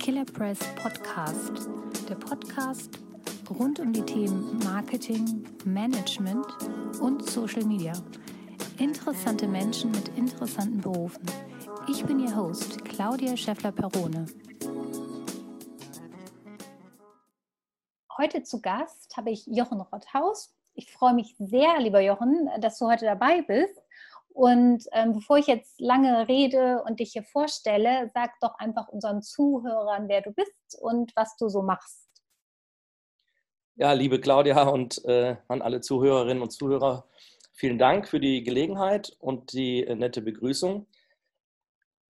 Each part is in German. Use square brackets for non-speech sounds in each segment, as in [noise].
Killer Press Podcast, der Podcast rund um die Themen Marketing, Management und Social Media. Interessante Menschen mit interessanten Berufen. Ich bin Ihr Host, Claudia Scheffler-Perone. Heute zu Gast habe ich Jochen Rotthaus. Ich freue mich sehr, lieber Jochen, dass du heute dabei bist. Und ähm, bevor ich jetzt lange rede und dich hier vorstelle, sag doch einfach unseren Zuhörern, wer du bist und was du so machst. Ja, liebe Claudia und äh, an alle Zuhörerinnen und Zuhörer, vielen Dank für die Gelegenheit und die äh, nette Begrüßung.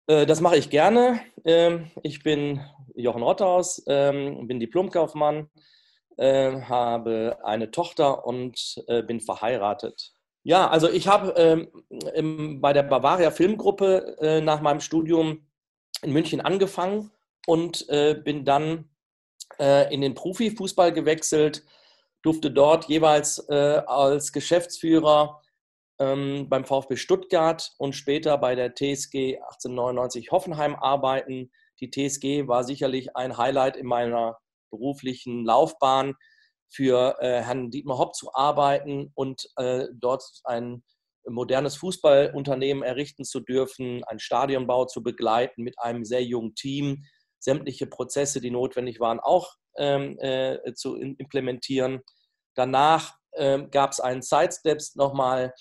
Äh, das mache ich gerne. Ähm, ich bin Jochen Rotthaus, ähm, bin Diplomkaufmann, äh, habe eine Tochter und äh, bin verheiratet. Ja, also ich habe ähm, bei der Bavaria Filmgruppe äh, nach meinem Studium in München angefangen und äh, bin dann äh, in den Profifußball gewechselt, durfte dort jeweils äh, als Geschäftsführer ähm, beim VfB Stuttgart und später bei der TSG 1899 Hoffenheim arbeiten. Die TSG war sicherlich ein Highlight in meiner beruflichen Laufbahn für äh, Herrn Dietmar Hopp zu arbeiten und äh, dort ein modernes Fußballunternehmen errichten zu dürfen, einen Stadionbau zu begleiten mit einem sehr jungen Team, sämtliche Prozesse, die notwendig waren, auch ähm, äh, zu implementieren. Danach ähm, gab es einen Sidesteps nochmal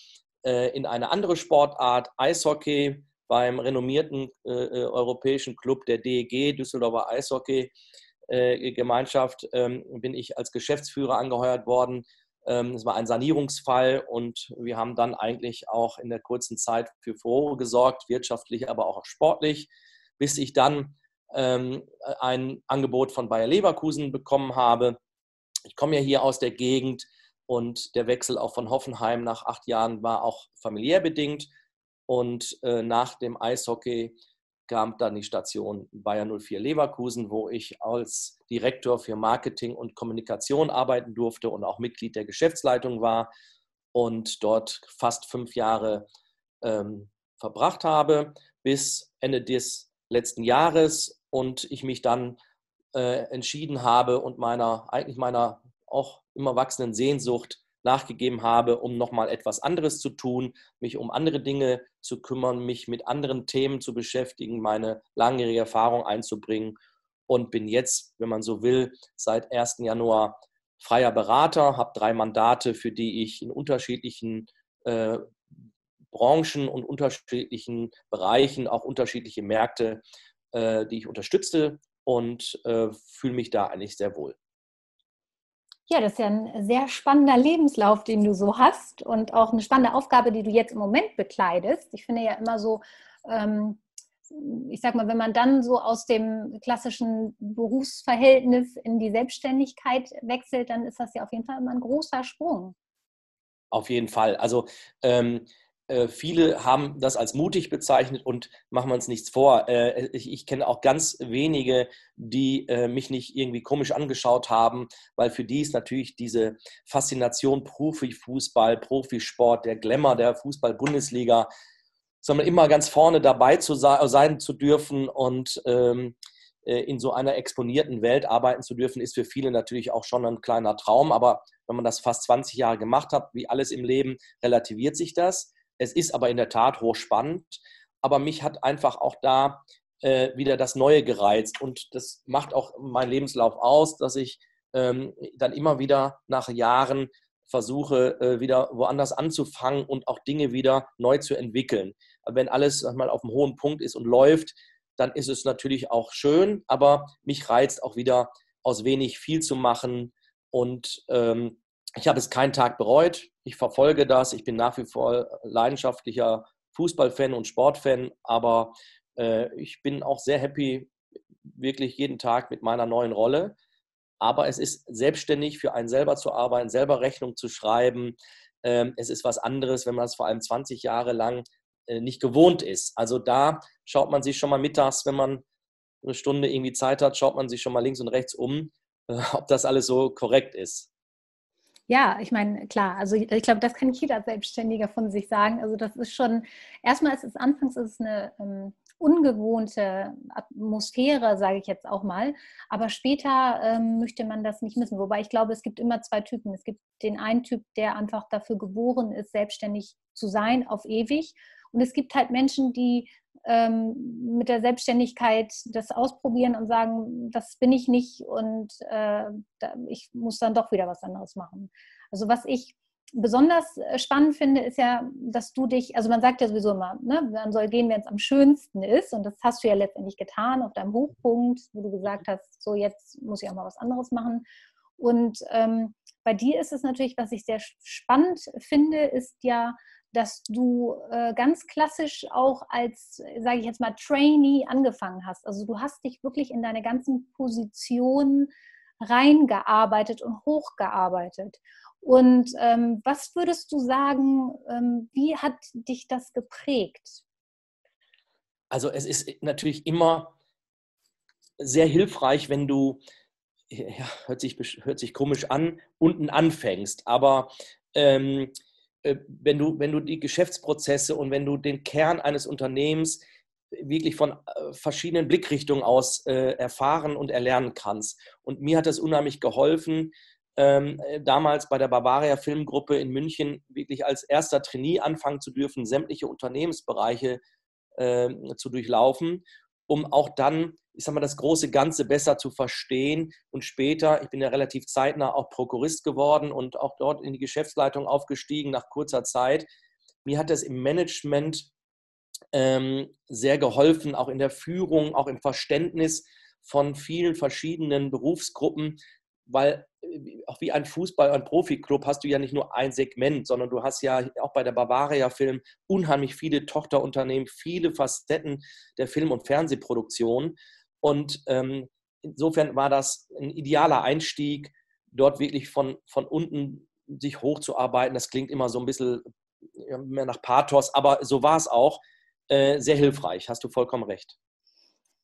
äh, in eine andere Sportart, Eishockey, beim renommierten äh, äh, europäischen Club der DEG, Düsseldorfer Eishockey, Gemeinschaft ähm, bin ich als Geschäftsführer angeheuert worden. Ähm, es war ein Sanierungsfall und wir haben dann eigentlich auch in der kurzen Zeit für Furore gesorgt, wirtschaftlich, aber auch sportlich, bis ich dann ähm, ein Angebot von Bayer Leverkusen bekommen habe. Ich komme ja hier aus der Gegend und der Wechsel auch von Hoffenheim nach acht Jahren war auch familiär bedingt. Und äh, nach dem Eishockey kam dann die Station Bayer 04 Leverkusen, wo ich als Direktor für Marketing und Kommunikation arbeiten durfte und auch Mitglied der Geschäftsleitung war und dort fast fünf Jahre ähm, verbracht habe, bis Ende des letzten Jahres und ich mich dann äh, entschieden habe und meiner, eigentlich meiner auch immer wachsenden Sehnsucht nachgegeben habe, um nochmal etwas anderes zu tun, mich um andere Dinge zu kümmern, mich mit anderen Themen zu beschäftigen, meine langjährige Erfahrung einzubringen und bin jetzt, wenn man so will, seit 1. Januar freier Berater, habe drei Mandate, für die ich in unterschiedlichen äh, Branchen und unterschiedlichen Bereichen, auch unterschiedliche Märkte, äh, die ich unterstütze und äh, fühle mich da eigentlich sehr wohl. Ja, das ist ja ein sehr spannender Lebenslauf, den du so hast und auch eine spannende Aufgabe, die du jetzt im Moment bekleidest. Ich finde ja immer so, ähm, ich sag mal, wenn man dann so aus dem klassischen Berufsverhältnis in die Selbstständigkeit wechselt, dann ist das ja auf jeden Fall immer ein großer Sprung. Auf jeden Fall. Also ähm, äh, viele haben das als mutig bezeichnet und machen wir uns nichts vor. Äh, ich, ich kenne auch ganz wenige, die äh, mich nicht irgendwie komisch angeschaut haben, weil für die ist natürlich diese Faszination Profifußball, Profisport, der Glamour der Fußball-Bundesliga, sondern immer ganz vorne dabei zu sein zu dürfen und ähm, in so einer exponierten Welt arbeiten zu dürfen, ist für viele natürlich auch schon ein kleiner Traum. Aber wenn man das fast 20 Jahre gemacht hat, wie alles im Leben, relativiert sich das. Es ist aber in der Tat hochspannend. Aber mich hat einfach auch da äh, wieder das Neue gereizt. Und das macht auch meinen Lebenslauf aus, dass ich ähm, dann immer wieder nach Jahren versuche, äh, wieder woanders anzufangen und auch Dinge wieder neu zu entwickeln. Wenn alles mal auf einem hohen Punkt ist und läuft, dann ist es natürlich auch schön, aber mich reizt auch wieder aus wenig viel zu machen und ähm, ich habe es keinen Tag bereut. Ich verfolge das. Ich bin nach wie vor leidenschaftlicher Fußballfan und Sportfan, aber äh, ich bin auch sehr happy, wirklich jeden Tag mit meiner neuen Rolle. Aber es ist selbstständig für einen selber zu arbeiten, selber Rechnung zu schreiben. Ähm, es ist was anderes, wenn man es vor allem 20 Jahre lang äh, nicht gewohnt ist. Also da schaut man sich schon mal mittags, wenn man eine Stunde irgendwie Zeit hat, schaut man sich schon mal links und rechts um, äh, [laughs] ob das alles so korrekt ist. Ja, ich meine, klar, also ich, glaube, das kann jeder Selbstständiger von sich sagen. Also das ist schon, erstmal ist es anfangs ist es eine, ähm, ungewohnte Atmosphäre, sage ich jetzt auch mal. Aber später ähm, möchte man das nicht missen. Wobei ich glaube, es gibt immer zwei Typen. Es gibt den einen Typ, der einfach dafür geboren ist, selbstständig zu sein auf ewig. Und es gibt halt Menschen, die ähm, mit der Selbstständigkeit das ausprobieren und sagen, das bin ich nicht und äh, ich muss dann doch wieder was anderes machen. Also was ich besonders äh, spannend finde, ist ja, dass du dich, also man sagt ja sowieso immer, ne, man soll gehen, wenn es am schönsten ist. Und das hast du ja letztendlich getan auf deinem Hochpunkt, wo du gesagt hast, so jetzt muss ich auch mal was anderes machen. Und ähm, bei dir ist es natürlich, was ich sehr spannend finde, ist ja, dass du äh, ganz klassisch auch als, sage ich jetzt mal, Trainee angefangen hast. Also du hast dich wirklich in deine ganzen Positionen reingearbeitet und hochgearbeitet. Und ähm, was würdest du sagen, ähm, wie hat dich das geprägt? Also es ist natürlich immer sehr hilfreich, wenn du, ja, hört, sich, hört sich komisch an, unten anfängst. Aber ähm, äh, wenn, du, wenn du die Geschäftsprozesse und wenn du den Kern eines Unternehmens wirklich von äh, verschiedenen Blickrichtungen aus äh, erfahren und erlernen kannst. Und mir hat das unheimlich geholfen, ähm, äh, damals bei der Bavaria Filmgruppe in München wirklich als erster Trainee anfangen zu dürfen, sämtliche Unternehmensbereiche äh, zu durchlaufen, um auch dann, ich sag mal, das große Ganze besser zu verstehen und später, ich bin ja relativ zeitnah auch Prokurist geworden und auch dort in die Geschäftsleitung aufgestiegen nach kurzer Zeit. Mir hat das im Management ähm, sehr geholfen, auch in der Führung, auch im Verständnis von vielen verschiedenen Berufsgruppen, weil äh, auch wie ein Fußball, ein Profiklub hast du ja nicht nur ein Segment, sondern du hast ja auch bei der Bavaria Film unheimlich viele Tochterunternehmen, viele Facetten der Film- und Fernsehproduktion. Und ähm, insofern war das ein idealer Einstieg, dort wirklich von, von unten sich hochzuarbeiten. Das klingt immer so ein bisschen mehr nach Pathos, aber so war es auch. Äh, sehr hilfreich, hast du vollkommen recht.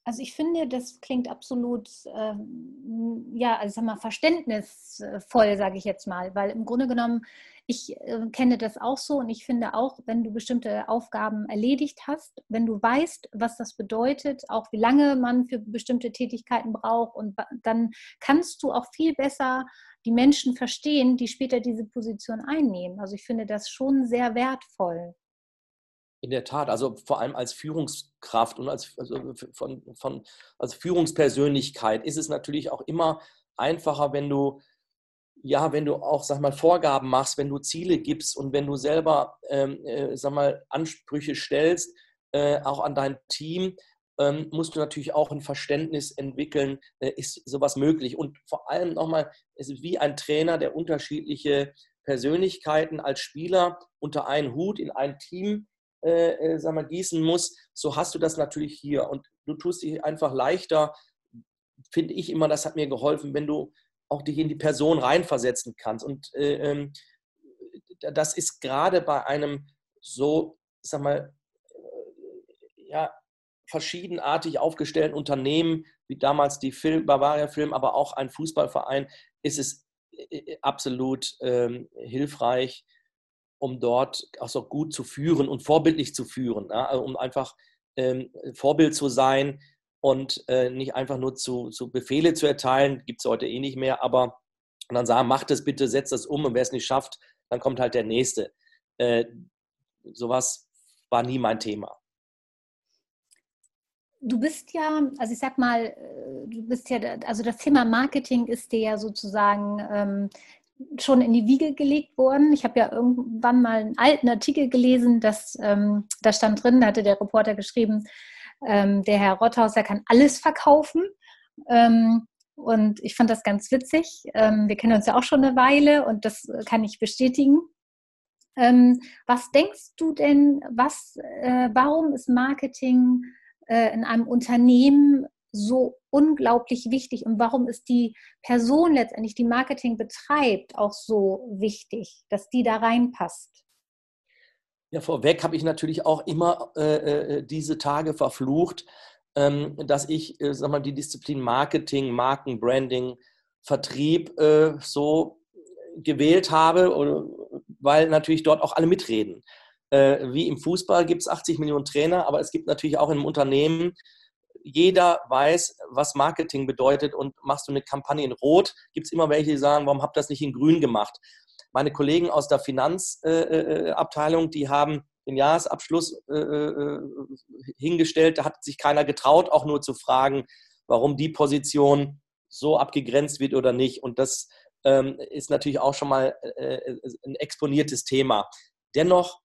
Also ich finde, das klingt absolut, ähm, ja, also sag mal, verständnisvoll, sage ich jetzt mal, weil im Grunde genommen, ich äh, kenne das auch so und ich finde auch, wenn du bestimmte Aufgaben erledigt hast, wenn du weißt, was das bedeutet, auch wie lange man für bestimmte Tätigkeiten braucht und dann kannst du auch viel besser die Menschen verstehen, die später diese Position einnehmen. Also ich finde das schon sehr wertvoll. In der Tat, also vor allem als Führungskraft und als, also von, von, als Führungspersönlichkeit ist es natürlich auch immer einfacher, wenn du, ja, wenn du auch, sag mal, Vorgaben machst, wenn du Ziele gibst und wenn du selber, ähm, äh, sag mal, Ansprüche stellst, äh, auch an dein Team, ähm, musst du natürlich auch ein Verständnis entwickeln, äh, ist sowas möglich. Und vor allem nochmal, es ist wie ein Trainer, der unterschiedliche Persönlichkeiten als Spieler unter einen Hut in ein Team äh, äh, sag mal, gießen muss, so hast du das natürlich hier. Und du tust dich einfach leichter, finde ich immer, das hat mir geholfen, wenn du auch dich in die Person reinversetzen kannst. Und äh, ähm, das ist gerade bei einem so, sag mal, äh, ja, verschiedenartig aufgestellten Unternehmen, wie damals die Film, Bavaria Film, aber auch ein Fußballverein, ist es äh, absolut ähm, hilfreich, um dort auch so gut zu führen und vorbildlich zu führen, ja? Also um einfach ähm, Vorbild zu sein und äh, nicht einfach nur zu, zu Befehle zu erteilen, gibt es heute eh nicht mehr, aber und dann sagen, mach das bitte, setz das um und wer es nicht schafft, dann kommt halt der Nächste. Äh, sowas war nie mein Thema. Du bist ja, also ich sag mal, äh, du bist ja, also das Thema Marketing ist dir ja sozusagen ähm, schon in die Wiege gelegt worden. Ich habe ja irgendwann mal einen alten Artikel gelesen, dass ähm, da stand drin, da hatte der Reporter geschrieben, ähm, der Herr Rothauser kann alles verkaufen. Ähm, und ich fand das ganz witzig. Ähm, wir kennen uns ja auch schon eine Weile und das kann ich bestätigen. Ähm, was denkst du denn, was, äh, warum ist Marketing äh, in einem Unternehmen so unglaublich wichtig und warum ist die Person letztendlich, die Marketing betreibt, auch so wichtig, dass die da reinpasst? Ja, vorweg habe ich natürlich auch immer äh, äh, diese Tage verflucht, ähm, dass ich, äh, sag mal, die Disziplin Marketing, Markenbranding, Vertrieb äh, so gewählt habe, oder, weil natürlich dort auch alle mitreden. Äh, wie im Fußball gibt es 80 Millionen Trainer, aber es gibt natürlich auch im Unternehmen, jeder weiß, was Marketing bedeutet und machst du eine Kampagne in Rot, gibt es immer welche, die sagen, warum habt ihr das nicht in Grün gemacht? Meine Kollegen aus der Finanzabteilung, äh, äh die haben den Jahresabschluss äh, äh, hingestellt, da hat sich keiner getraut, auch nur zu fragen, warum die Position so abgegrenzt wird oder nicht. Und das ähm, ist natürlich auch schon mal äh, ein exponiertes Thema. Dennoch,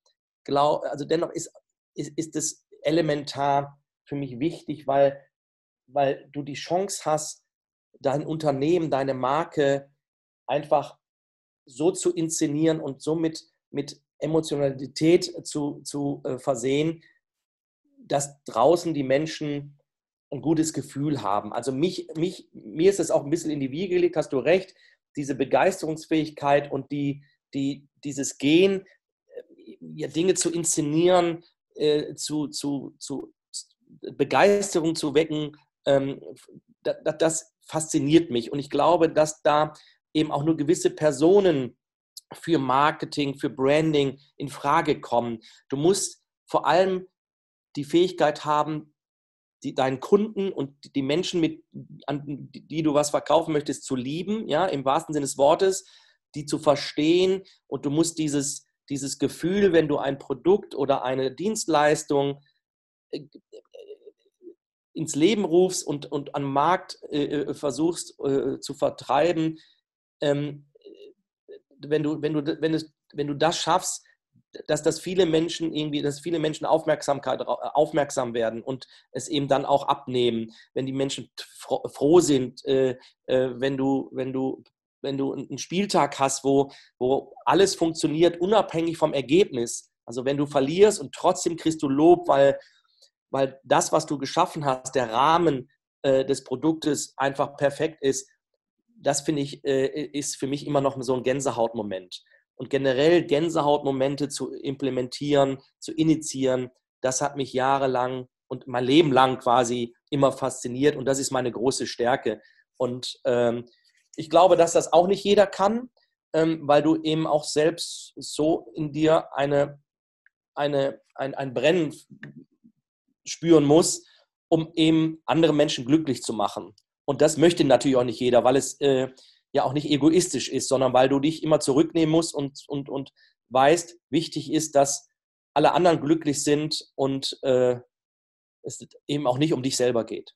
glaub, also dennoch ist, ist, ist es elementar für mich wichtig, weil, weil du die Chance hast, dein Unternehmen, deine Marke einfach so zu inszenieren und somit mit Emotionalität zu, zu äh, versehen, dass draußen die Menschen ein gutes Gefühl haben. Also mich, mich, mir ist es auch ein bisschen in die Wiege gelegt, hast du recht, diese Begeisterungsfähigkeit und die, die, dieses Gehen, äh, ja, Dinge zu inszenieren, äh, zu, zu, zu Begeisterung zu wecken, ähm, das, das fasziniert mich. Und ich glaube, dass da eben auch nur gewisse Personen für Marketing, für Branding in Frage kommen. Du musst vor allem die Fähigkeit haben, die, deinen Kunden und die Menschen, mit, an die du was verkaufen möchtest, zu lieben, ja, im wahrsten Sinne des Wortes, die zu verstehen. Und du musst dieses, dieses Gefühl, wenn du ein Produkt oder eine Dienstleistung äh, ins Leben rufst und, und am Markt äh, äh, versuchst äh, zu vertreiben, ähm, wenn, du, wenn, du, wenn, es, wenn du das schaffst, dass das viele Menschen irgendwie, dass viele Menschen Aufmerksamkeit aufmerksam werden und es eben dann auch abnehmen, wenn die Menschen froh sind, äh, äh, wenn du, wenn du, wenn du einen Spieltag hast, wo, wo alles funktioniert, unabhängig vom Ergebnis. Also wenn du verlierst und trotzdem kriegst du Lob, weil weil das, was du geschaffen hast, der Rahmen äh, des Produktes einfach perfekt ist, das finde ich, äh, ist für mich immer noch so ein Gänsehautmoment. Und generell Gänsehautmomente zu implementieren, zu initiieren, das hat mich jahrelang und mein Leben lang quasi immer fasziniert und das ist meine große Stärke. Und ähm, ich glaube, dass das auch nicht jeder kann, ähm, weil du eben auch selbst so in dir eine, eine, ein, ein Brennen spüren muss, um eben andere Menschen glücklich zu machen. Und das möchte natürlich auch nicht jeder, weil es äh, ja auch nicht egoistisch ist, sondern weil du dich immer zurücknehmen musst und, und, und weißt, wichtig ist, dass alle anderen glücklich sind und äh, es eben auch nicht um dich selber geht.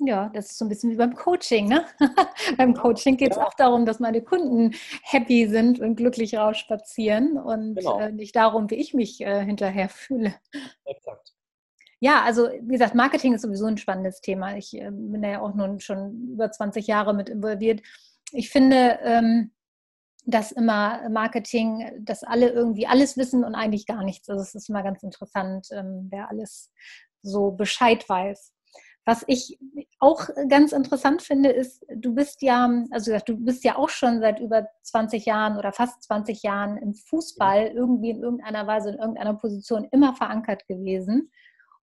Ja, das ist so ein bisschen wie beim Coaching. Ne? [laughs] beim Coaching geht es ja. auch darum, dass meine Kunden happy sind und glücklich rausspazieren und genau. äh, nicht darum, wie ich mich äh, hinterher fühle. Exakt. Ja, also wie gesagt, Marketing ist sowieso ein spannendes Thema. Ich äh, bin da ja auch nun schon über 20 Jahre mit involviert. Ich finde, ähm, dass immer Marketing, dass alle irgendwie alles wissen und eigentlich gar nichts. Also es ist immer ganz interessant, ähm, wer alles so Bescheid weiß. Was ich auch ganz interessant finde, ist, du bist ja, also du bist ja auch schon seit über 20 Jahren oder fast 20 Jahren im Fußball irgendwie in irgendeiner Weise, in irgendeiner Position immer verankert gewesen.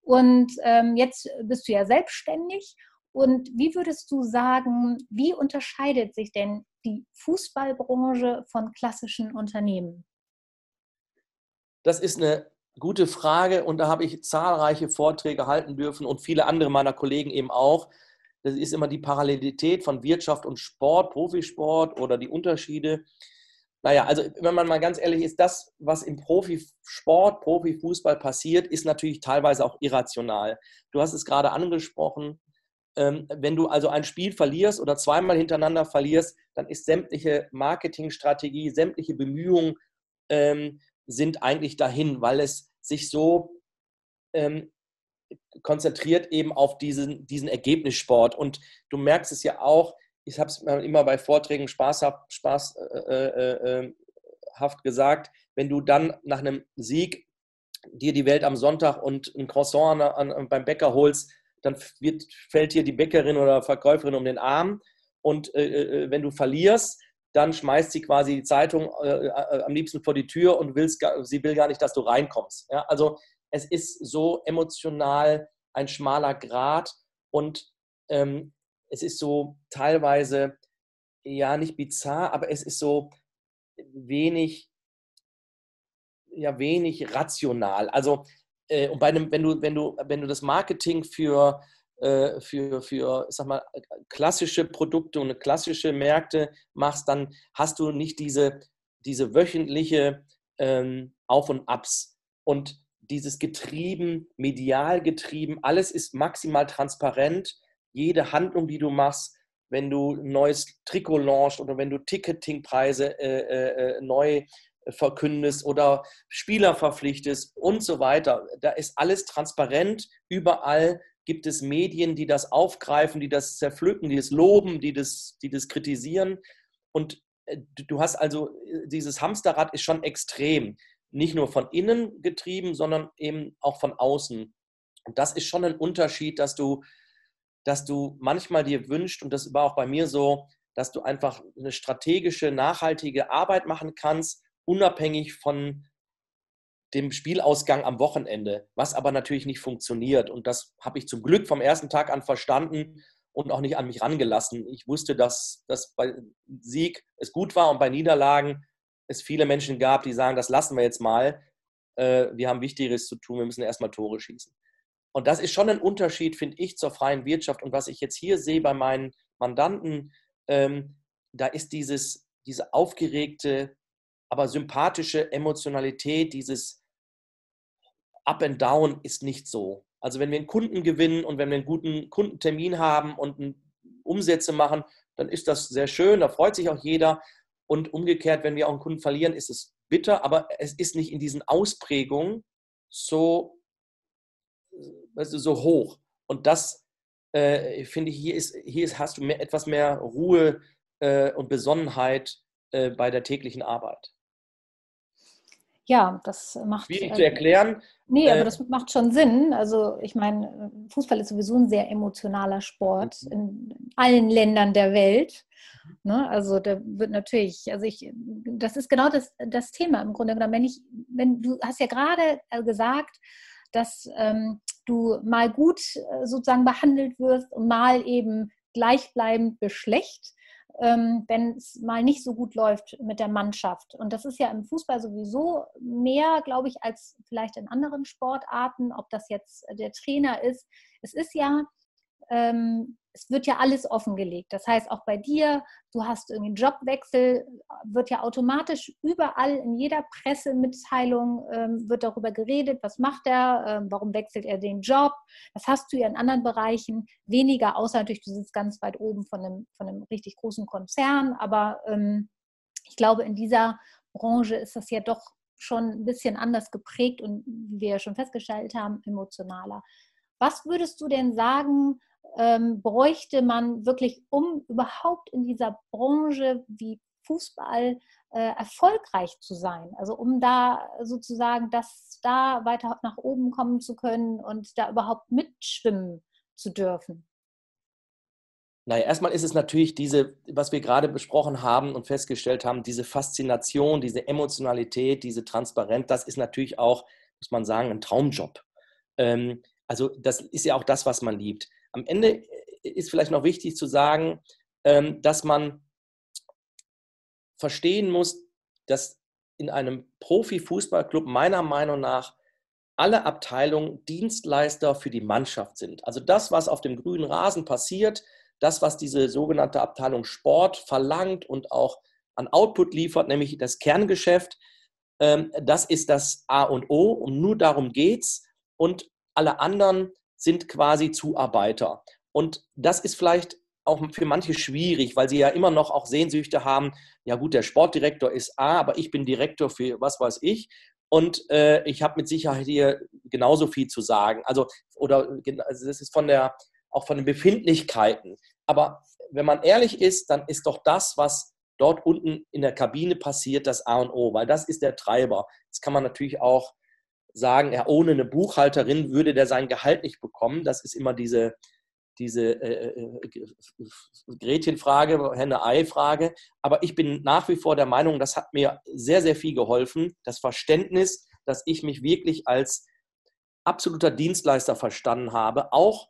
Und ähm, jetzt bist du ja selbstständig. Und wie würdest du sagen, wie unterscheidet sich denn die Fußballbranche von klassischen Unternehmen? Das ist eine gute Frage und da habe ich zahlreiche Vorträge halten dürfen und viele andere meiner Kollegen eben auch. Das ist immer die Parallelität von Wirtschaft und Sport, Profisport oder die Unterschiede. Naja, also wenn man mal ganz ehrlich ist, das, was im Profisport, Profifußball passiert, ist natürlich teilweise auch irrational. Du hast es gerade angesprochen. Ähm, wenn du also ein Spiel verlierst oder zweimal hintereinander verlierst, dann ist sämtliche Marketingstrategie, sämtliche Bemühungen ähm, sind eigentlich dahin, weil es sich so ähm, konzentriert eben auf diesen, diesen Ergebnissport. Und du merkst es ja auch, ich habe es immer bei Vorträgen spaßhaft, spaßhaft äh, äh, äh, gesagt, wenn du dann nach einem Sieg dir die Welt am Sonntag und ein Croissant an, an, beim Bäcker holst, dann wird, fällt dir die Bäckerin oder Verkäuferin um den Arm. Und äh, äh wenn du verlierst, dann schmeißt sie quasi die Zeitung äh, am liebsten vor die Tür und willst, sie will gar nicht, dass du reinkommst. Ja? Also es ist so emotional ein schmaler Grat und ähm, es ist so teilweise, ja, nicht bizarr, aber es ist so wenig, ja wenig rational. Also äh, und bei einem, wenn du, wenn du, wenn du das Marketing für, äh, für, für sag mal, klassische Produkte und klassische Märkte machst, dann hast du nicht diese, diese wöchentliche ähm, Auf und Abs. Und dieses getrieben, medial getrieben, alles ist maximal transparent. Jede Handlung, die du machst, wenn du ein neues Trikot launchst oder wenn du Ticketingpreise äh, äh, äh neu verkündest oder Spieler verpflichtest und so weiter. Da ist alles transparent. Überall gibt es Medien, die das aufgreifen, die das zerpflücken, die das loben, die das, die das kritisieren. Und äh, du hast also, äh, dieses Hamsterrad ist schon extrem. Nicht nur von innen getrieben, sondern eben auch von außen. Und das ist schon ein Unterschied, dass du, dass du manchmal dir wünschst, und das war auch bei mir so, dass du einfach eine strategische, nachhaltige Arbeit machen kannst, unabhängig von dem Spielausgang am Wochenende, was aber natürlich nicht funktioniert. Und das habe ich zum Glück vom ersten Tag an verstanden und auch nicht an mich rangelassen. Ich wusste, dass, dass bei Sieg es gut war und bei Niederlagen es viele Menschen gab, die sagen, das lassen wir jetzt mal. Äh, wir haben Wichtigeres zu tun, wir müssen erstmal Tore schießen. Und das ist schon ein Unterschied, finde ich, zur freien Wirtschaft. Und was ich jetzt hier sehe bei meinen Mandanten, ähm, da ist dieses, diese aufgeregte, aber sympathische Emotionalität, dieses Up and Down ist nicht so. Also wenn wir einen Kunden gewinnen und wenn wir einen guten Kundentermin haben und Umsätze machen, dann ist das sehr schön, da freut sich auch jeder. Und umgekehrt, wenn wir auch einen Kunden verlieren, ist es bitter, aber es ist nicht in diesen Ausprägungen so, weißt du, so hoch. Und das äh, finde ich, hier, ist, hier ist, hast du mehr, etwas mehr Ruhe äh, und Besonnenheit äh, bei der täglichen Arbeit. Ja, das macht. Schwierig äh, zu erklären. Nee, aber äh, das macht schon Sinn. Also, ich meine, Fußball ist sowieso ein sehr emotionaler Sport mhm. in allen Ländern der Welt. Ne? Also, da wird natürlich, also ich, das ist genau das, das Thema im Grunde genommen. Wenn ich, wenn du hast ja gerade äh, gesagt, dass ähm, du mal gut äh, sozusagen behandelt wirst und mal eben gleichbleibend beschlecht ähm, wenn es mal nicht so gut läuft mit der Mannschaft. Und das ist ja im Fußball sowieso mehr, glaube ich, als vielleicht in anderen Sportarten, ob das jetzt der Trainer ist. Es ist ja ähm, es wird ja alles offengelegt. Das heißt, auch bei dir, du hast irgendwie einen Jobwechsel, wird ja automatisch überall in jeder Pressemitteilung ähm, wird darüber geredet, was macht er, ähm, warum wechselt er den Job. Das hast du ja in anderen Bereichen weniger, außer natürlich, du sitzt ganz weit oben von einem, von einem richtig großen Konzern. Aber ähm, ich glaube, in dieser Branche ist das ja doch schon ein bisschen anders geprägt und wie wir ja schon festgestellt haben, emotionaler. Was würdest du denn sagen, ähm, bräuchte man wirklich, um überhaupt in dieser Branche wie Fußball äh, erfolgreich zu sein? Also um da sozusagen, dass da weiter nach oben kommen zu können und da überhaupt mitschwimmen zu dürfen? Naja, erstmal ist es natürlich diese, was wir gerade besprochen haben und festgestellt haben, diese Faszination, diese Emotionalität, diese Transparenz, das ist natürlich auch, muss man sagen, ein Traumjob. Ähm, also das ist ja auch das, was man liebt. Am Ende äh, ist vielleicht noch wichtig zu sagen, ähm, dass man verstehen muss, dass in einem Profifußballclub meiner Meinung nach alle Abteilungen Dienstleister für die Mannschaft sind. Also das, was auf dem grünen Rasen passiert, das, was diese sogenannte Abteilung Sport verlangt und auch an Output liefert, nämlich das Kerngeschäft, ähm, das ist das A und O und nur darum geht es. Und alle anderen sind quasi Zuarbeiter. Und das ist vielleicht auch für manche schwierig, weil sie ja immer noch auch Sehnsüchte haben. Ja gut, der Sportdirektor ist A, aber ich bin Direktor für was weiß ich. Und äh, ich habe mit Sicherheit hier genauso viel zu sagen. Also, oder also das ist von der, auch von den Befindlichkeiten. Aber wenn man ehrlich ist, dann ist doch das, was dort unten in der Kabine passiert, das A und O, weil das ist der Treiber. Das kann man natürlich auch sagen, ja, ohne eine Buchhalterin würde der sein Gehalt nicht bekommen. Das ist immer diese, diese äh, äh, Gretchenfrage, Henne-Ei-Frage. Aber ich bin nach wie vor der Meinung, das hat mir sehr, sehr viel geholfen. Das Verständnis, dass ich mich wirklich als absoluter Dienstleister verstanden habe, auch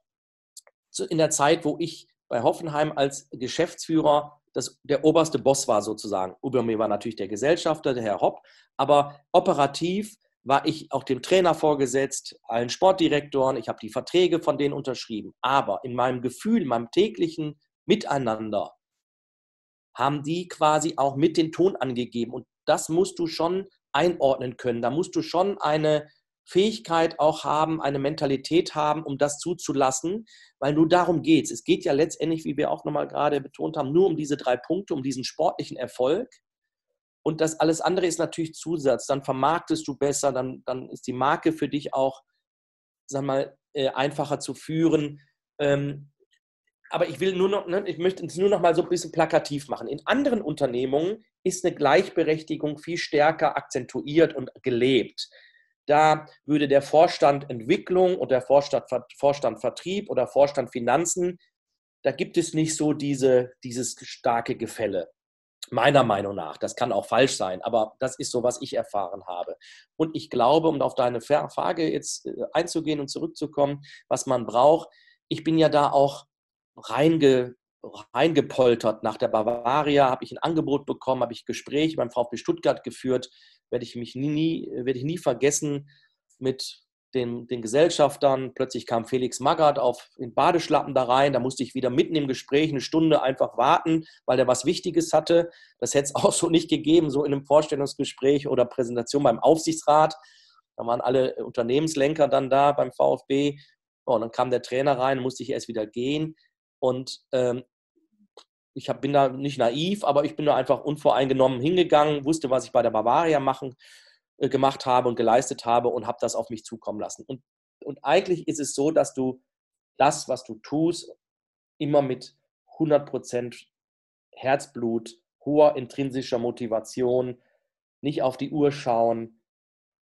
in der Zeit, wo ich bei Hoffenheim als Geschäftsführer das, der oberste Boss war sozusagen. Über mir war natürlich der Gesellschafter, der Herr Hopp, aber operativ war ich auch dem Trainer vorgesetzt, allen Sportdirektoren, ich habe die Verträge von denen unterschrieben. Aber in meinem Gefühl, in meinem täglichen Miteinander haben die quasi auch mit den Ton angegeben. Und das musst du schon einordnen können. Da musst du schon eine Fähigkeit auch haben, eine Mentalität haben, um das zuzulassen, weil nur darum geht es. Es geht ja letztendlich, wie wir auch nochmal gerade betont haben, nur um diese drei Punkte, um diesen sportlichen Erfolg. Und das alles andere ist natürlich Zusatz. Dann vermarktest du besser, dann, dann ist die Marke für dich auch, sag mal, äh, einfacher zu führen. Ähm, aber ich will nur noch, ne, ich möchte es nur noch mal so ein bisschen plakativ machen. In anderen Unternehmungen ist eine Gleichberechtigung viel stärker akzentuiert und gelebt. Da würde der Vorstand Entwicklung und der Vorstand, Vorstand Vertrieb oder Vorstand Finanzen, da gibt es nicht so diese, dieses starke Gefälle. Meiner Meinung nach. Das kann auch falsch sein, aber das ist so, was ich erfahren habe. Und ich glaube, um auf deine Frage jetzt äh, einzugehen und zurückzukommen, was man braucht, ich bin ja da auch reinge, reingepoltert. Nach der Bavaria habe ich ein Angebot bekommen, habe ich Gespräche beim VfB Stuttgart geführt, werde ich mich nie, werde ich nie vergessen mit den, den Gesellschaftern. Plötzlich kam Felix Magath auf in Badeschlappen da rein. Da musste ich wieder mitten im Gespräch eine Stunde einfach warten, weil der was Wichtiges hatte. Das hätte es [laughs] auch so nicht gegeben, so in einem Vorstellungsgespräch oder Präsentation beim Aufsichtsrat. Da waren alle Unternehmenslenker dann da beim VfB. und dann kam der Trainer rein, musste ich erst wieder gehen. Und ähm, ich hab, bin da nicht naiv, aber ich bin da einfach unvoreingenommen hingegangen, wusste, was ich bei der Bavaria machen gemacht habe und geleistet habe und habe das auf mich zukommen lassen. Und, und eigentlich ist es so, dass du das, was du tust, immer mit 100% Herzblut, hoher intrinsischer Motivation, nicht auf die Uhr schauen,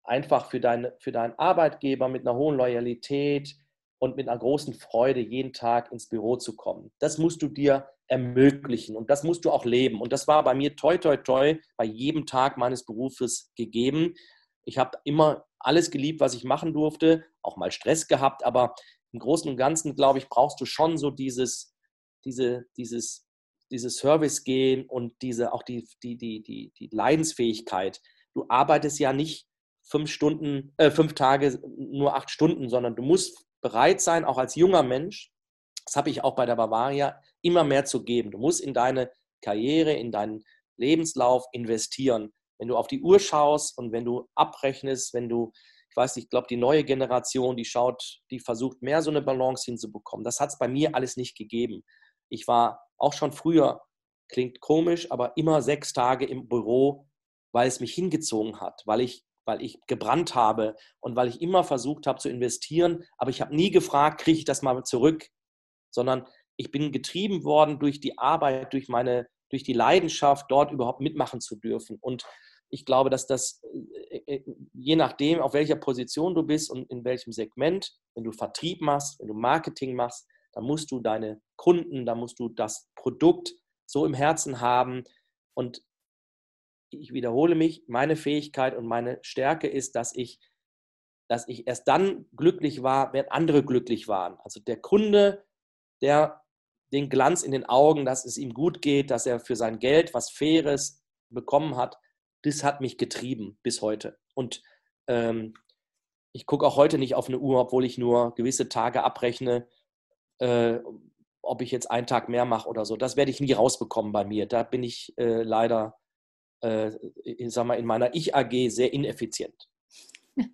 einfach für, deine, für deinen Arbeitgeber mit einer hohen Loyalität und mit einer großen Freude jeden Tag ins Büro zu kommen. Das musst du dir ermöglichen und das musst du auch leben. Und das war bei mir toi, toi, toi bei jedem Tag meines Berufes gegeben. Ich habe immer alles geliebt, was ich machen durfte, auch mal Stress gehabt, aber im Großen und Ganzen, glaube ich, brauchst du schon so dieses, diese, dieses, dieses Service gehen und diese, auch die, die, die, die, die Leidensfähigkeit. Du arbeitest ja nicht fünf Stunden, äh, fünf Tage, nur acht Stunden, sondern du musst bereit sein, auch als junger Mensch, das habe ich auch bei der Bavaria, immer mehr zu geben. Du musst in deine Karriere, in deinen Lebenslauf investieren. Wenn du auf die Uhr schaust und wenn du abrechnest, wenn du, ich weiß nicht, ich glaube, die neue Generation, die schaut, die versucht mehr so eine Balance hinzubekommen. Das hat es bei mir alles nicht gegeben. Ich war auch schon früher, klingt komisch, aber immer sechs Tage im Büro, weil es mich hingezogen hat, weil ich weil ich gebrannt habe und weil ich immer versucht habe zu investieren, aber ich habe nie gefragt, kriege ich das mal zurück, sondern ich bin getrieben worden durch die Arbeit, durch meine, durch die Leidenschaft, dort überhaupt mitmachen zu dürfen. Und ich glaube, dass das, äh, äh, je nachdem, auf welcher Position du bist und in welchem Segment, wenn du Vertrieb machst, wenn du Marketing machst, dann musst du deine Kunden, da musst du das Produkt so im Herzen haben. Und ich wiederhole mich, meine Fähigkeit und meine Stärke ist, dass ich, dass ich erst dann glücklich war, wenn andere glücklich waren. Also der Kunde, der den Glanz in den Augen, dass es ihm gut geht, dass er für sein Geld was Faires bekommen hat, das hat mich getrieben bis heute. Und ähm, ich gucke auch heute nicht auf eine Uhr, obwohl ich nur gewisse Tage abrechne, äh, ob ich jetzt einen Tag mehr mache oder so. Das werde ich nie rausbekommen bei mir. Da bin ich äh, leider, äh, ich sag mal, in meiner Ich-AG sehr ineffizient. [laughs]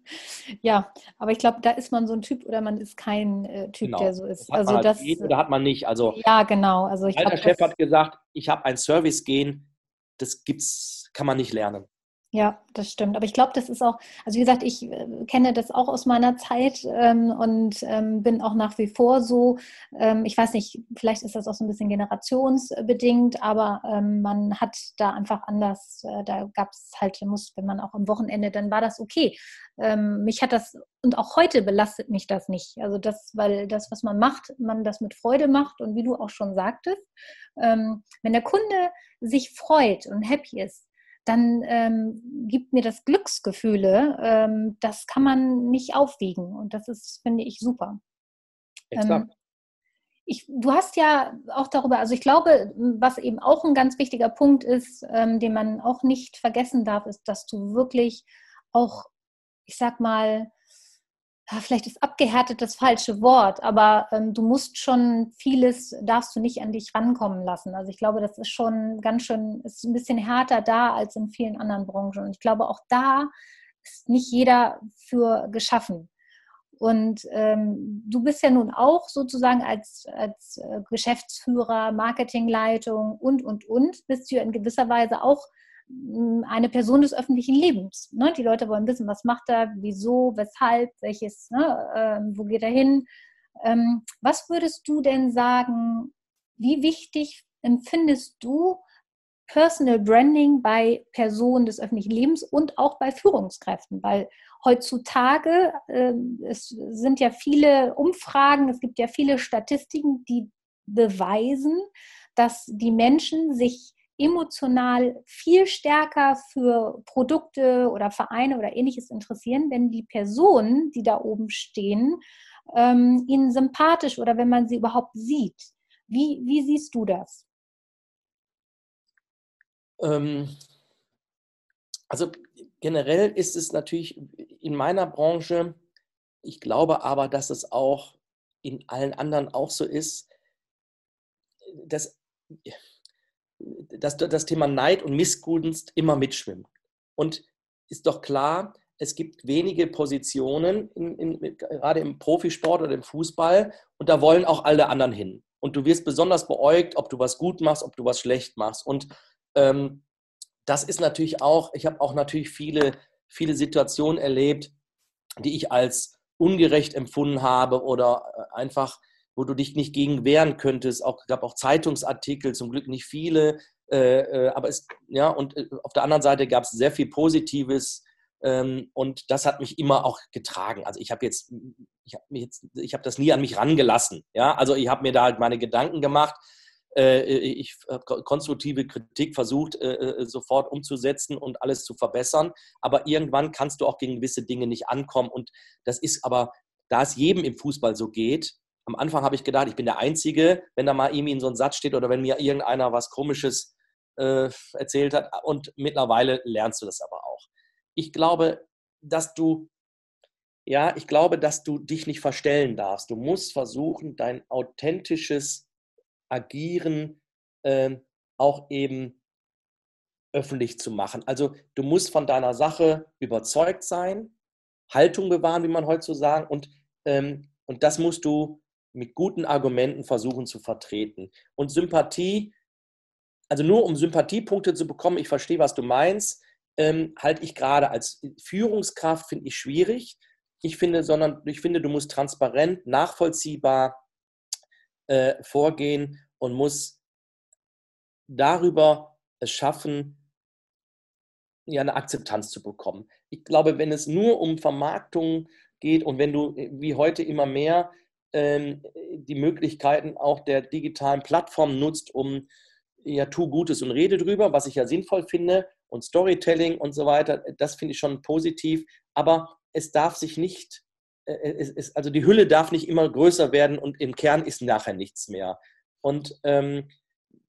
Ja, aber ich glaube, da ist man so ein Typ oder man ist kein äh, Typ, genau. der so ist. Also halt das oder hat man nicht. Also ja, genau. Also ich glaub, Chef hat gesagt, ich habe ein Service gehen, das gibt's, kann man nicht lernen. Ja, das stimmt. Aber ich glaube, das ist auch, also wie gesagt, ich äh, kenne das auch aus meiner Zeit ähm, und ähm, bin auch nach wie vor so. Ähm, ich weiß nicht, vielleicht ist das auch so ein bisschen generationsbedingt, aber ähm, man hat da einfach anders, äh, da gab es halt, muss, wenn man auch am Wochenende, dann war das okay. Ähm, mich hat das, und auch heute belastet mich das nicht. Also das, weil das, was man macht, man das mit Freude macht und wie du auch schon sagtest, ähm, wenn der Kunde sich freut und happy ist, dann ähm, gibt mir das Glücksgefühle, ähm, das kann man nicht aufwiegen. Und das ist, finde ich, super. Ähm, ich, du hast ja auch darüber, also ich glaube, was eben auch ein ganz wichtiger Punkt ist, ähm, den man auch nicht vergessen darf, ist, dass du wirklich auch ich sag mal, vielleicht ist abgehärtet das falsche Wort, aber ähm, du musst schon vieles, darfst du nicht an dich rankommen lassen. Also ich glaube, das ist schon ganz schön, ist ein bisschen härter da als in vielen anderen Branchen. Und ich glaube, auch da ist nicht jeder für geschaffen. Und ähm, du bist ja nun auch sozusagen als, als äh, Geschäftsführer, Marketingleitung und, und, und, bist du ja in gewisser Weise auch eine Person des öffentlichen Lebens. Ne? Die Leute wollen wissen, was macht er, wieso, weshalb, welches, ne? ähm, wo geht er hin. Ähm, was würdest du denn sagen, wie wichtig empfindest du Personal Branding bei Personen des öffentlichen Lebens und auch bei Führungskräften? Weil heutzutage äh, es sind ja viele Umfragen, es gibt ja viele Statistiken, die beweisen, dass die Menschen sich emotional viel stärker für Produkte oder Vereine oder ähnliches interessieren, wenn die Personen, die da oben stehen, ähm, ihnen sympathisch oder wenn man sie überhaupt sieht. Wie, wie siehst du das? Ähm, also generell ist es natürlich in meiner Branche, ich glaube aber, dass es auch in allen anderen auch so ist, dass dass das Thema Neid und Missgunst immer mitschwimmt. Und ist doch klar, es gibt wenige Positionen, in, in, gerade im Profisport oder im Fußball, und da wollen auch alle anderen hin. Und du wirst besonders beäugt, ob du was gut machst, ob du was schlecht machst. Und ähm, das ist natürlich auch, ich habe auch natürlich viele, viele Situationen erlebt, die ich als ungerecht empfunden habe oder äh, einfach wo du dich nicht gegen wehren könntest. Auch gab auch Zeitungsartikel, zum Glück nicht viele, äh, äh, aber es ja und äh, auf der anderen Seite gab es sehr viel Positives ähm, und das hat mich immer auch getragen. Also ich habe jetzt ich habe jetzt ich habe das nie an mich rangelassen. Ja, also ich habe mir da halt meine Gedanken gemacht. Äh, ich habe konstruktive Kritik versucht sofort umzusetzen und alles zu verbessern. Aber irgendwann kannst du auch gegen gewisse Dinge nicht ankommen und das ist aber da es jedem im Fußball so geht, am Anfang habe ich gedacht, ich bin der Einzige, wenn da mal irgendwie in so einem Satz steht oder wenn mir irgendeiner was Komisches äh, erzählt hat. Und mittlerweile lernst du das aber auch. Ich glaube, dass du, ja, ich glaube, dass du dich nicht verstellen darfst. Du musst versuchen, dein authentisches Agieren äh, auch eben öffentlich zu machen. Also du musst von deiner Sache überzeugt sein, Haltung bewahren, wie man heute so sagt, und, ähm, und das musst du mit guten Argumenten versuchen zu vertreten. Und Sympathie, also nur um Sympathiepunkte zu bekommen, ich verstehe, was du meinst, ähm, halte ich gerade als Führungskraft, finde ich schwierig. Ich finde, sondern ich finde, du musst transparent, nachvollziehbar äh, vorgehen und musst darüber es schaffen, ja, eine Akzeptanz zu bekommen. Ich glaube, wenn es nur um Vermarktung geht und wenn du äh, wie heute immer mehr die Möglichkeiten auch der digitalen Plattform nutzt, um ja, tu Gutes und rede drüber, was ich ja sinnvoll finde und Storytelling und so weiter, das finde ich schon positiv, aber es darf sich nicht, äh, es, es, also die Hülle darf nicht immer größer werden und im Kern ist nachher nichts mehr. Und ähm,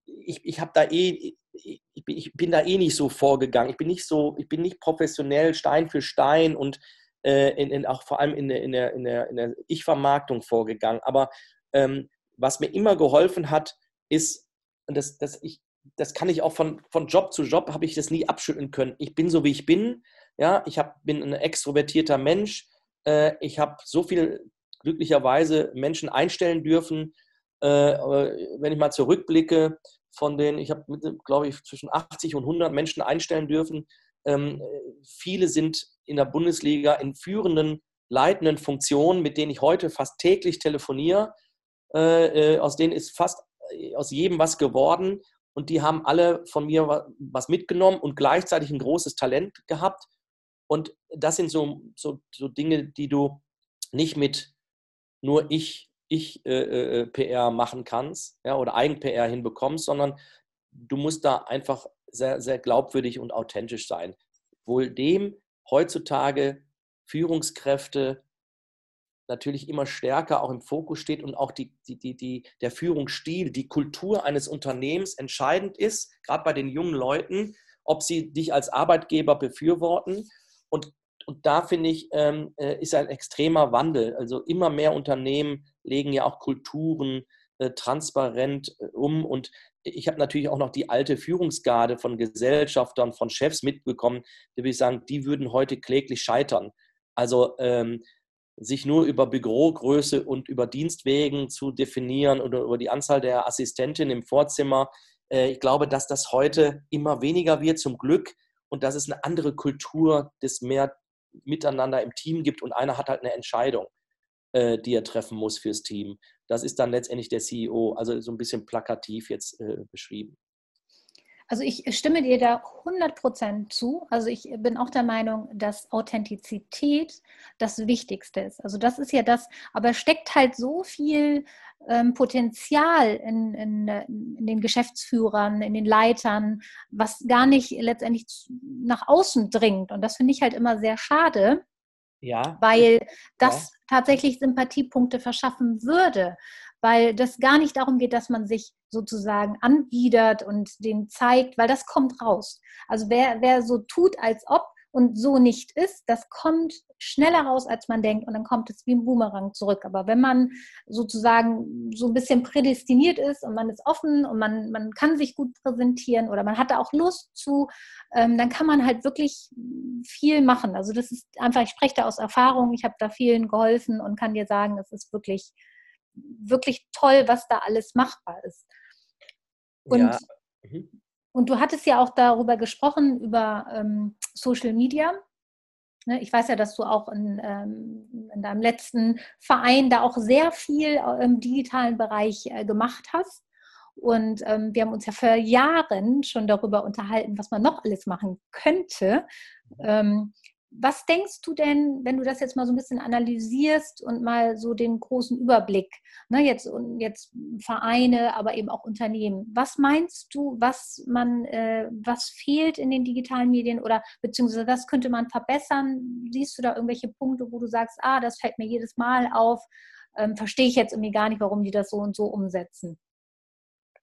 ich, ich habe da eh, ich, ich bin da eh nicht so vorgegangen. Ich bin nicht so, ich bin nicht professionell Stein für Stein und äh, in, in, auch vor allem in der, in der, in der, der Ich-Vermarktung vorgegangen. Aber ähm, was mir immer geholfen hat, ist, und das, das, ich, das kann ich auch von, von Job zu Job, habe ich das nie abschütteln können. Ich bin so, wie ich bin. Ja, ich hab, bin ein extrovertierter Mensch. Äh, ich habe so viel glücklicherweise Menschen einstellen dürfen. Äh, wenn ich mal zurückblicke, von denen, ich habe, glaube ich, zwischen 80 und 100 Menschen einstellen dürfen. Ähm, viele sind in der Bundesliga in führenden, leitenden Funktionen, mit denen ich heute fast täglich telefoniere. Äh, äh, aus denen ist fast äh, aus jedem was geworden. Und die haben alle von mir was mitgenommen und gleichzeitig ein großes Talent gehabt. Und das sind so, so, so Dinge, die du nicht mit nur ich, ich äh, äh PR machen kannst ja, oder Eigen-PR hinbekommst, sondern du musst da einfach sehr, sehr glaubwürdig und authentisch sein. Wohl dem heutzutage Führungskräfte natürlich immer stärker auch im Fokus steht und auch die, die, die, die, der Führungsstil, die Kultur eines Unternehmens entscheidend ist, gerade bei den jungen Leuten, ob sie dich als Arbeitgeber befürworten. Und, und da finde ich, ähm, äh, ist ein extremer Wandel. Also immer mehr Unternehmen legen ja auch Kulturen äh, transparent äh, um. Und ich habe natürlich auch noch die alte Führungsgarde von Gesellschaftern, von Chefs mitbekommen, die würde ich sagen, die würden heute kläglich scheitern. Also ähm, sich nur über Bürogröße und über Dienstwegen zu definieren oder über die Anzahl der Assistentinnen im Vorzimmer. Äh, ich glaube, dass das heute immer weniger wird, zum Glück, und dass es eine andere Kultur des mehr Miteinander im Team gibt und einer hat halt eine Entscheidung, äh, die er treffen muss fürs Team. Das ist dann letztendlich der CEO, also so ein bisschen plakativ jetzt äh, beschrieben. Also ich stimme dir da 100% zu. Also ich bin auch der Meinung, dass Authentizität das Wichtigste ist. Also das ist ja das, aber steckt halt so viel ähm, Potenzial in, in, in, den Geschäftsführern, in den Leitern, was gar nicht letztendlich nach außen dringt. Und das finde ich halt immer sehr schade. Ja. Weil das ja. tatsächlich Sympathiepunkte verschaffen würde weil das gar nicht darum geht, dass man sich sozusagen anbiedert und den zeigt, weil das kommt raus. Also wer, wer so tut, als ob und so nicht ist, das kommt schneller raus, als man denkt und dann kommt es wie ein Boomerang zurück. Aber wenn man sozusagen so ein bisschen prädestiniert ist und man ist offen und man, man kann sich gut präsentieren oder man hat da auch Lust zu, ähm, dann kann man halt wirklich viel machen. Also das ist einfach, ich spreche da aus Erfahrung, ich habe da vielen geholfen und kann dir sagen, es ist wirklich wirklich toll, was da alles machbar ist. Und, ja. mhm. und du hattest ja auch darüber gesprochen, über ähm, Social Media. Ne, ich weiß ja, dass du auch in, ähm, in, deinem letzten Verein da auch sehr viel im digitalen Bereich äh, gemacht hast. Und ähm, wir haben uns ja vor Jahren schon darüber unterhalten, was man noch alles machen könnte. Ähm, was denkst du denn, wenn du das jetzt mal so ein bisschen analysierst und mal so den großen Überblick, ne, jetzt, jetzt Vereine, aber eben auch Unternehmen, was meinst du, was man, äh, was fehlt in den digitalen Medien oder beziehungsweise was könnte man verbessern? Siehst du da irgendwelche Punkte, wo du sagst, ah, das fällt mir jedes Mal auf, ähm, verstehe ich jetzt irgendwie gar nicht, warum die das so und so umsetzen?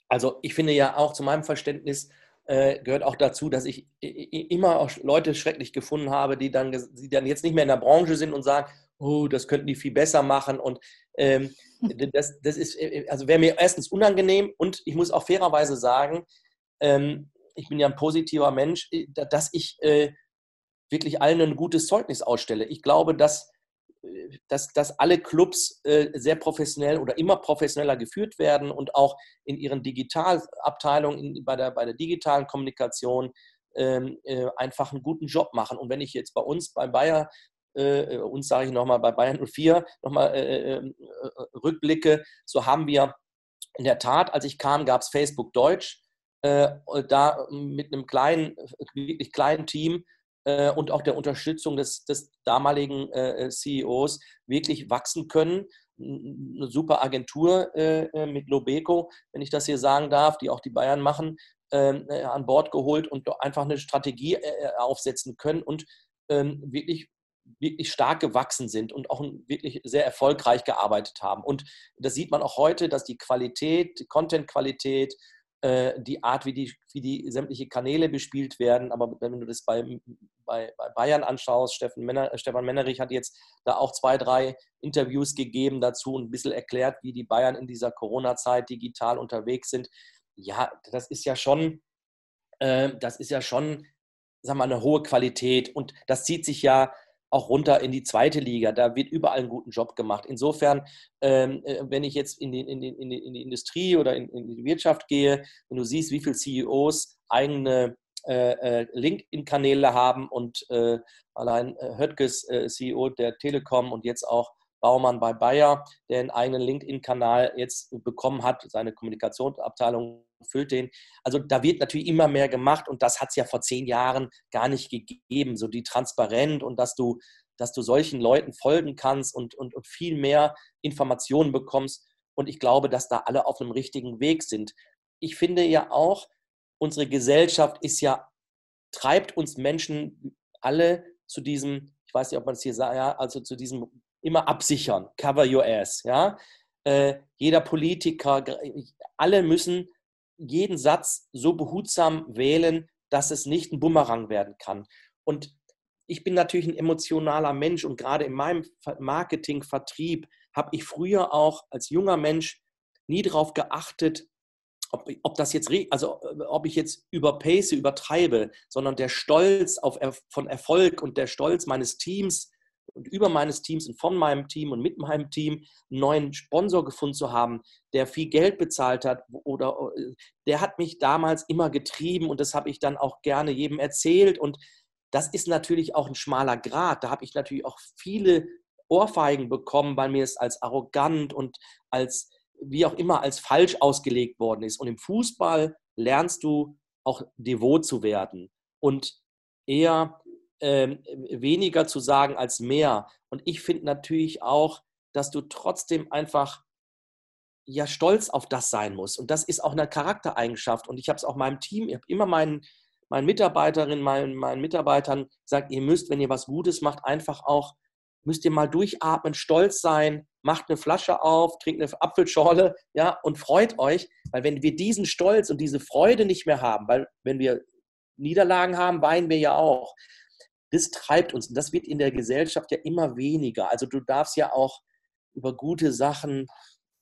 Also ich finde ja auch zu meinem Verständnis, äh, gehört auch dazu, dass ich immer auch Leute schrecklich gefunden habe, die dann, die dann jetzt nicht mehr in der Branche sind und sagen, oh, das könnten die viel besser machen. Und ähm, das, das ist, äh, äh, also wäre mir erstens unangenehm und ich muss auch fairerweise sagen, ähm, ich bin ja ein positiver Mensch, dass ich äh, wirklich allen ein gutes Zeugnis ausstelle. Ich glaube, dass dass, dass alle Clubs äh, sehr professionell oder immer professioneller geführt werden und auch in ihren Digitalabteilungen, bei, der, bei der digitalen Kommunikation ähm, äh, einfach einen guten Job machen. Und wenn ich jetzt bei uns bei Bayer, äh, uns sage ich nochmal bei Bayern 04, nochmal äh, rückblicke, so haben wir in der Tat, als ich kam, gab es Facebook Deutsch. da mit einem kleinen, wirklich kleinen Team äh, und auch der Unterstützung des, des damaligen äh, CEOs wirklich wachsen können. Eine super Agentur äh, äh, mit Lobeco, wenn ich das hier sagen darf, die auch die Bayern machen, ähm, äh, an Bord geholt und einfach eine Strategie äh, aufsetzen können und ähm, wirklich wirklich stark gewachsen sind und auch wirklich sehr erfolgreich gearbeitet haben. Und das sieht man auch heute, dass die Qualität, die Content-Qualität, äh, die Art, wie die, wie die sämtliche Kanäle bespielt werden. Aber wenn du das bei, bei, bei Bayern anschaust, Stefan, Männer, äh, Stefan Mennerich hat jetzt da auch zwei, drei Interviews gegeben dazu und ein bisschen erklärt, wie die Bayern in dieser Corona-Zeit digital unterwegs sind. Ja, das ist ja schon, äh, das ist ja schon, wir mal, eine hohe Qualität und das zieht sich ja auch runter in die zweite Liga. Da wird überall einen guten Job gemacht. Insofern, ähm, äh, wenn ich jetzt in die, in die, in die, Industrie oder in, in, die Wirtschaft gehe, wenn du siehst, wie viele CEOs eigene äh, äh, LinkedIn-Kanäle haben und äh, allein äh, Höttges, äh, CEO der Telekom und jetzt auch Baumann bei Bayer, der einen eigenen LinkedIn-Kanal jetzt bekommen hat, seine Kommunikationsabteilung füllt den. Also da wird natürlich immer mehr gemacht und das hat es ja vor zehn Jahren gar nicht gegeben, so die transparent und dass du, dass du solchen Leuten folgen kannst und, und, und viel mehr Informationen bekommst. Und ich glaube, dass da alle auf einem richtigen Weg sind. Ich finde ja auch, unsere Gesellschaft ist ja, treibt uns Menschen alle zu diesem, ich weiß nicht, ob man es hier sagt, ja, also zu diesem immer absichern, cover your ass, ja. Äh, jeder Politiker, alle müssen jeden Satz so behutsam wählen, dass es nicht ein Bumerang werden kann. Und ich bin natürlich ein emotionaler Mensch und gerade in meinem Marketing, Vertrieb habe ich früher auch als junger Mensch nie darauf geachtet, ob, ob das jetzt, also ob ich jetzt überpace, übertreibe, sondern der Stolz auf, von Erfolg und der Stolz meines Teams und über meines Teams und von meinem Team und mit meinem Team einen neuen Sponsor gefunden zu haben, der viel Geld bezahlt hat oder der hat mich damals immer getrieben und das habe ich dann auch gerne jedem erzählt und das ist natürlich auch ein schmaler Grad. Da habe ich natürlich auch viele Ohrfeigen bekommen, weil mir es als arrogant und als wie auch immer als falsch ausgelegt worden ist. Und im Fußball lernst du auch devot zu werden und eher äh, weniger zu sagen als mehr. Und ich finde natürlich auch, dass du trotzdem einfach ja stolz auf das sein musst. Und das ist auch eine Charaktereigenschaft. Und ich habe es auch meinem Team, ich habe immer meinen, meinen Mitarbeiterinnen, meinen, meinen Mitarbeitern gesagt, ihr müsst, wenn ihr was Gutes macht, einfach auch, müsst ihr mal durchatmen, stolz sein, macht eine Flasche auf, trinkt eine Apfelschorle, ja, und freut euch, weil wenn wir diesen Stolz und diese Freude nicht mehr haben, weil wenn wir Niederlagen haben, weinen wir ja auch das treibt uns. Und das wird in der Gesellschaft ja immer weniger. Also du darfst ja auch über gute Sachen,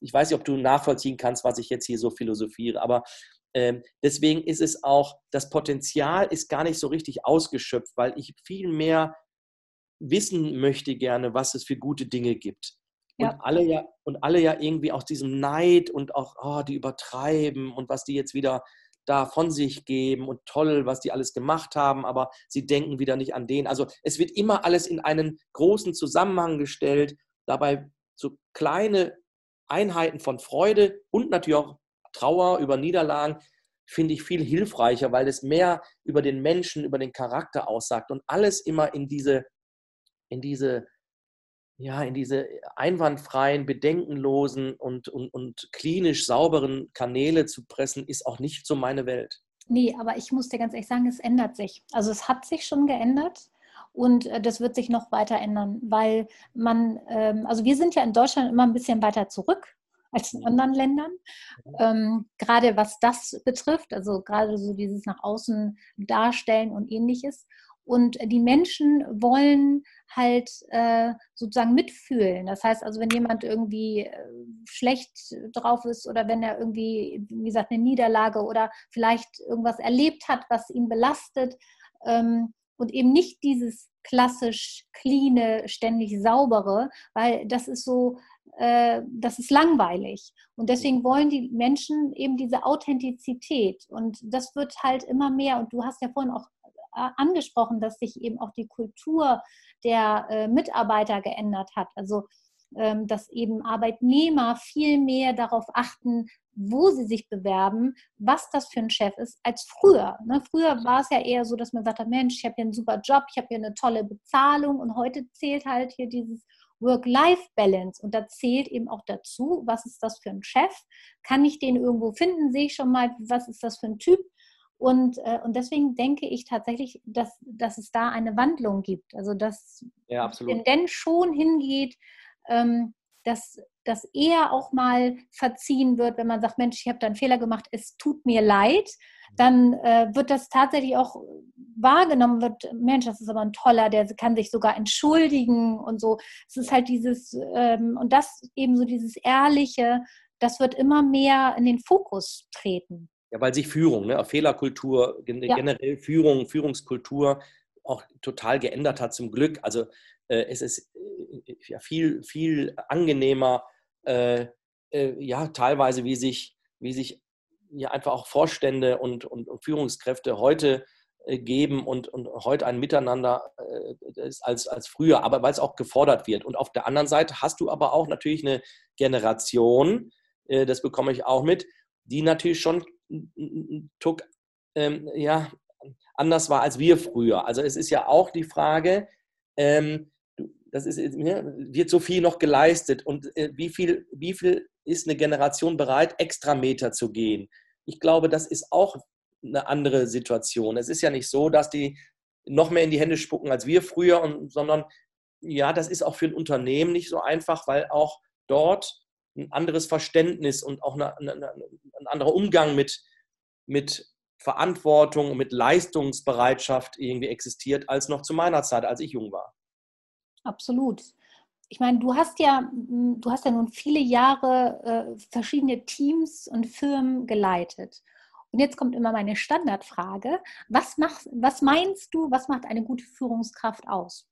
ich weiß nicht, ob du nachvollziehen kannst, was ich jetzt hier so philosophiere, aber äh, deswegen ist es auch, das Potenzial ist gar nicht so richtig ausgeschöpft, weil ich viel mehr wissen möchte gerne, was es für gute Dinge gibt. Ja. Und alle ja, und alle ja irgendwie aus diesem Neid und auch, oh, die übertreiben und was die jetzt wieder da von sich geben und toll, was die alles gemacht haben, aber sie denken wieder nicht an den. Also es wird immer alles in einen großen Zusammenhang gestellt, dabei so kleine Einheiten von Freude und natürlich auch Trauer über Niederlagen finde ich viel hilfreicher, weil es mehr über den Menschen, über den Charakter aussagt und alles immer in diese, in diese ja, in diese einwandfreien, bedenkenlosen und, und, und klinisch sauberen Kanäle zu pressen, ist auch nicht so meine Welt. Nee, aber ich muss dir ganz ehrlich sagen, es ändert sich. Also es hat sich schon geändert und äh, das wird sich noch weiter ändern, weil man, ähm, also wir sind ja in Deutschland immer ein bisschen weiter zurück als in anderen Ländern. Ähm, gerade was das betrifft, also gerade so dieses nach außen darstellen und ähnliches. Und die Menschen wollen halt äh, sozusagen mitfühlen. Das heißt also, wenn jemand irgendwie äh, schlecht drauf ist oder wenn er irgendwie, wie gesagt, eine Niederlage oder vielleicht irgendwas erlebt hat, was ihn belastet ähm, und eben nicht dieses klassisch cleane, ständig saubere, weil das ist so, äh, das ist langweilig. Und deswegen wollen die Menschen eben diese Authentizität. Und das wird halt immer mehr. Und du hast ja vorhin auch äh, angesprochen, dass sich eben auch die Kultur der äh, Mitarbeiter geändert hat. Also ähm, dass eben Arbeitnehmer viel mehr darauf achten, wo sie sich bewerben, was das für ein Chef ist, als früher. Ne? Früher war es ja eher so, dass man sagt, Mensch, ich habe hier einen super Job, ich habe hier eine tolle Bezahlung und heute zählt halt hier dieses Work-Life-Balance und da zählt eben auch dazu, was ist das für ein Chef? Kann ich den irgendwo finden? Sehe ich schon mal, was ist das für ein Typ? Und, äh, und deswegen denke ich tatsächlich, dass, dass es da eine Wandlung gibt. Also dass ja, Tendenz schon hingeht, ähm, dass das eher auch mal verziehen wird, wenn man sagt, Mensch, ich habe da einen Fehler gemacht, es tut mir leid, dann äh, wird das tatsächlich auch wahrgenommen, wird, Mensch, das ist aber ein toller, der kann sich sogar entschuldigen und so. Es ist halt dieses, ähm, und das eben so dieses Ehrliche, das wird immer mehr in den Fokus treten. Ja, weil sich Führung, ne, Fehlerkultur, ja. generell Führung, Führungskultur auch total geändert hat zum Glück. Also äh, es ist äh, ja, viel, viel angenehmer, äh, äh, ja, teilweise, wie sich, wie sich ja einfach auch Vorstände und, und, und Führungskräfte heute äh, geben und, und heute ein Miteinander äh, ist als, als früher, aber weil es auch gefordert wird. Und auf der anderen Seite hast du aber auch natürlich eine Generation, das bekomme ich auch mit, die natürlich schon Tuck ähm, ja, anders war als wir früher. Also es ist ja auch die Frage, ähm, das ist, ne, wird so viel noch geleistet und äh, wie, viel, wie viel ist eine Generation bereit, extra Meter zu gehen? Ich glaube, das ist auch eine andere Situation. Es ist ja nicht so, dass die noch mehr in die Hände spucken als wir früher, und, sondern ja, das ist auch für ein Unternehmen nicht so einfach, weil auch dort ein anderes Verständnis und auch eine, eine, ein anderer Umgang mit, mit Verantwortung und mit Leistungsbereitschaft irgendwie existiert, als noch zu meiner Zeit, als ich jung war. Absolut. Ich meine, du hast ja, du hast ja nun viele Jahre äh, verschiedene Teams und Firmen geleitet. Und jetzt kommt immer meine Standardfrage. Was, mach, was meinst du, was macht eine gute Führungskraft aus?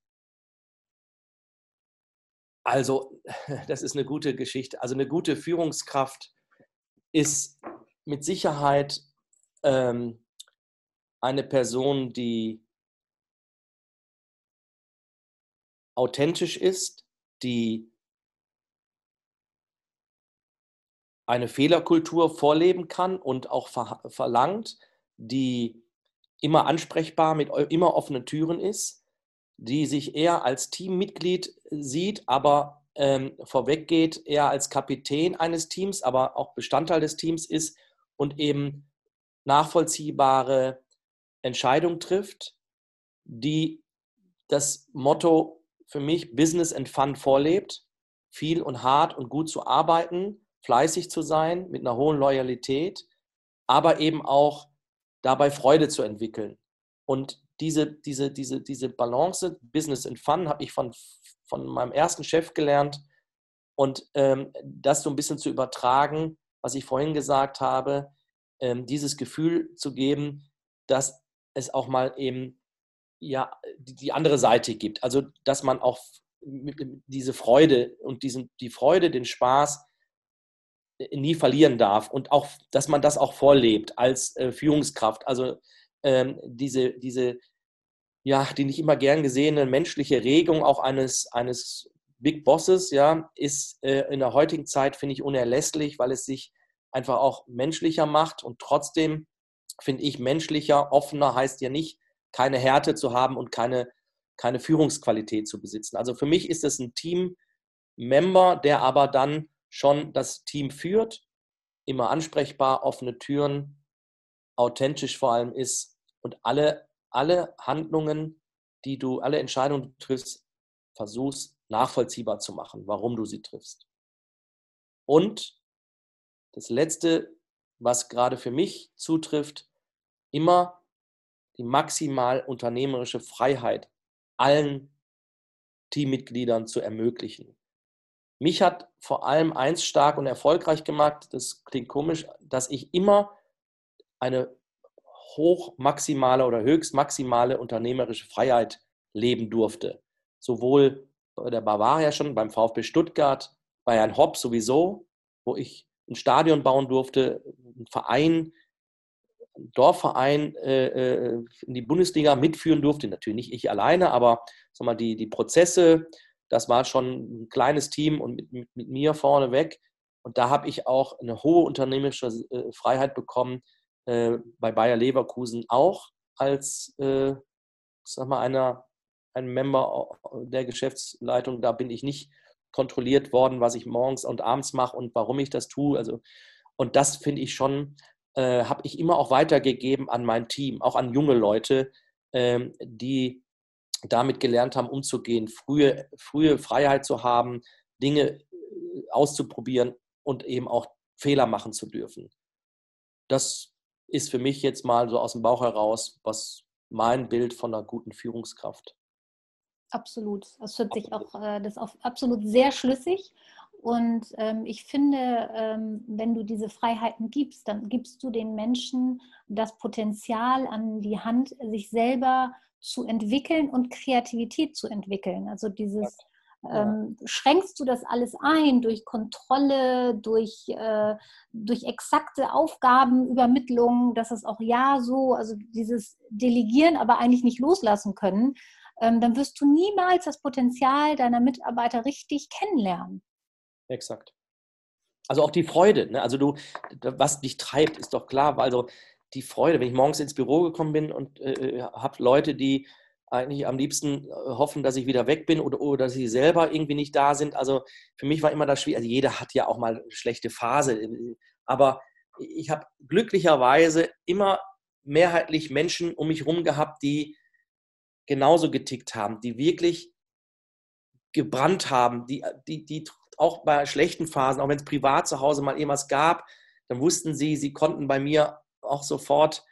Also, [laughs] das ist eine gute Geschichte. Also eine gute Führungskraft ist mit Sicherheit ähm, eine Person, die authentisch ist, die eine Fehlerkultur vorleben kann und auch ver verlangt, die immer ansprechbar mit immer offenen Türen ist, die sich eher als Teammitglied sieht, aber ähm, vorweggeht, eher als Kapitän eines Teams, aber auch Bestandteil des Teams ist und eben nachvollziehbare Entscheidungen trifft, die das Motto für mich Business and Fun vorlebt, viel und hart und gut zu arbeiten, fleißig zu sein, mit einer hohen Loyalität, aber eben auch dabei Freude zu entwickeln. Und diese, diese, diese, diese Balance, Business and Fun, habe ich von, von meinem ersten Chef gelernt. Und ähm, das so ein bisschen zu übertragen, was ich vorhin gesagt habe, ähm, dieses Gefühl zu geben, dass es auch mal eben ja, die, andere Seite gibt. Also, dass man auch diese Freude und diesen, die Freude, den Spaß äh, nie verlieren darf und auch, dass man das auch vorlebt als äh, Führungskraft. Also ähm, diese, diese, ja, die nicht immer gern gesehene menschliche Regung auch eines, eines Big Bosses, ja, ist äh, in der heutigen Zeit, finde ich, unerlässlich, weil es sich einfach auch menschlicher macht und trotzdem finde ich menschlicher, offener heißt ja nicht, keine Härte zu haben und keine, keine Führungsqualität zu besitzen. Also für mich ist es ein Team-Member, der aber dann schon das Team führt, immer ansprechbar, offene Türen, authentisch vor allem ist und alle, alle Handlungen, die du, alle Entscheidungen, die du triffst, versuchst nachvollziehbar zu machen, warum du sie triffst. Und das Letzte, was gerade für mich zutrifft, immer die maximal unternehmerische Freiheit allen Teammitgliedern zu ermöglichen. Mich hat vor allem eins stark und erfolgreich gemacht, das klingt komisch, dass ich immer eine hoch maximale oder höchst maximale unternehmerische Freiheit leben durfte. Sowohl bei der Bavaria schon, beim VfB Stuttgart, bei Herrn Hopp sowieso, wo ich ein Stadion bauen durfte, ein Verein, ein Dorfverein äh, äh, in die Bundesliga mitführen durfte. Natürlich nicht ich alleine, aber sag mal, die, die Prozesse, das war schon ein kleines Team und mit, mit, mit mir vorneweg. Und da habe ich auch eine hohe unternehmerische äh, Freiheit bekommen, äh, bei Bayer Leverkusen auch als, äh, sag mal, einer, ein Member der Geschäftsleitung. Da bin ich nicht kontrolliert worden, was ich morgens und abends mache und warum ich das tue. Also, und das finde ich schon, äh, habe ich immer auch weitergegeben an mein Team, auch an junge Leute, ähm, die damit gelernt haben, umzugehen, frühe, frühe Freiheit zu haben, Dinge äh, auszuprobieren und eben auch Fehler machen zu dürfen. Das ist für mich jetzt mal so aus dem Bauch heraus, was mein Bild von einer guten Führungskraft Absolut. Das hört sich auch äh, das auch absolut sehr schlüssig. Und ähm, ich finde, ähm, wenn du diese Freiheiten gibst, dann gibst du den Menschen das Potenzial an die Hand, sich selber zu entwickeln und Kreativität zu entwickeln. Also dieses ähm, schränkst du das alles ein durch Kontrolle, durch, äh, durch exakte Aufgabenübermittlung, dass es auch ja so, also dieses Delegieren, aber eigentlich nicht loslassen können, ähm, dann wirst du niemals das Potenzial deiner Mitarbeiter richtig kennenlernen. Exakt. Also auch die Freude, ne? also du, was dich treibt, ist doch klar, also die Freude, wenn ich morgens ins Büro gekommen bin und äh, äh habe Leute, die eigentlich am liebsten äh, hoffen, dass ich wieder weg bin oder, oder dass sie selber irgendwie nicht da sind. Also für mich war immer das schwierig. Also jeder hat ja auch mal eine schlechte Phase, aber ich habe glücklicherweise immer mehrheitlich Menschen um mich herum gehabt, die genauso getickt haben, die wirklich gebrannt haben, die, die, die auch bei schlechten Phasen, auch wenn es privat zu Hause mal irgendwas gab, dann wussten sie, sie konnten bei mir auch sofort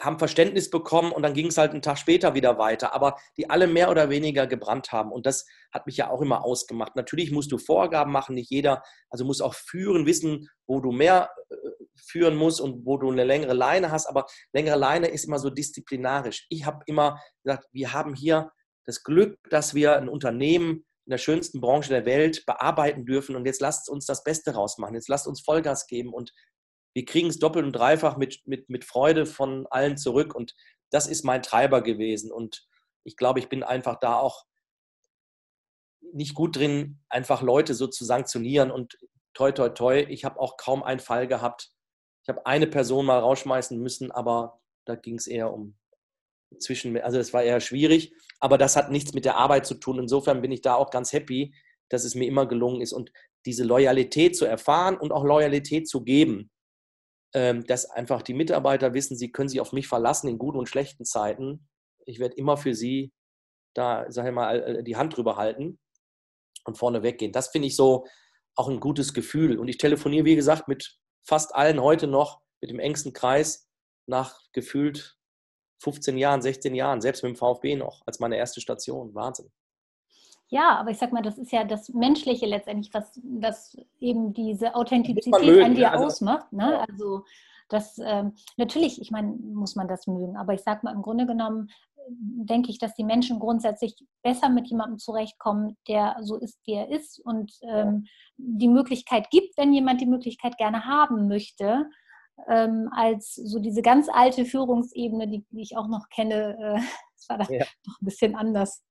haben Verständnis bekommen und dann ging es halt einen Tag später wieder weiter, aber die alle mehr oder weniger gebrannt haben. Und das hat mich ja auch immer ausgemacht. Natürlich musst du Vorgaben machen, nicht jeder, also muss auch führen, wissen, wo du mehr äh, führen musst und wo du eine längere Leine hast, aber längere Leine ist immer so disziplinarisch. Ich habe immer gesagt, wir haben hier das Glück, dass wir ein Unternehmen in der schönsten Branche der Welt bearbeiten dürfen und jetzt lasst uns das Beste rausmachen. Jetzt lasst uns Vollgas geben und wir kriegen es doppelt und dreifach mit, mit, mit Freude von allen zurück. Und das ist mein Treiber gewesen. Und ich glaube, ich bin einfach da auch nicht gut drin, einfach Leute so zu sanktionieren. Und toi, toi, toi, ich habe auch kaum einen Fall gehabt. Ich habe eine Person mal rausschmeißen müssen, aber da ging es eher um zwischen, also das war eher schwierig. Aber das hat nichts mit der Arbeit zu tun. Insofern bin ich da auch ganz happy, dass es mir immer gelungen ist. Und diese Loyalität zu erfahren und auch Loyalität zu geben, dass einfach die Mitarbeiter wissen, sie können sich auf mich verlassen in guten und schlechten Zeiten. Ich werde immer für sie da, sag ich mal, die Hand drüber halten und vorne weggehen. Das finde ich so auch ein gutes Gefühl. Und ich telefoniere, wie gesagt, mit fast allen heute noch, mit dem engsten Kreis, nach gefühlt 15 Jahren, 16 Jahren, selbst mit dem VfB noch, als meine erste Station. Wahnsinn. Ja, aber ich sag mal, das ist ja das Menschliche letztendlich, was, was eben diese Authentizität mögen, an dir also, ausmacht. Ne? Ja. Also das ähm, natürlich, ich meine, muss man das mögen, aber ich sag mal, im Grunde genommen äh, denke ich, dass die Menschen grundsätzlich besser mit jemandem zurechtkommen, der so ist, wie er ist und ähm, die Möglichkeit gibt, wenn jemand die Möglichkeit gerne haben möchte, ähm, als so diese ganz alte Führungsebene, die, die ich auch noch kenne. Äh, [laughs] das war da ja. doch ein bisschen anders.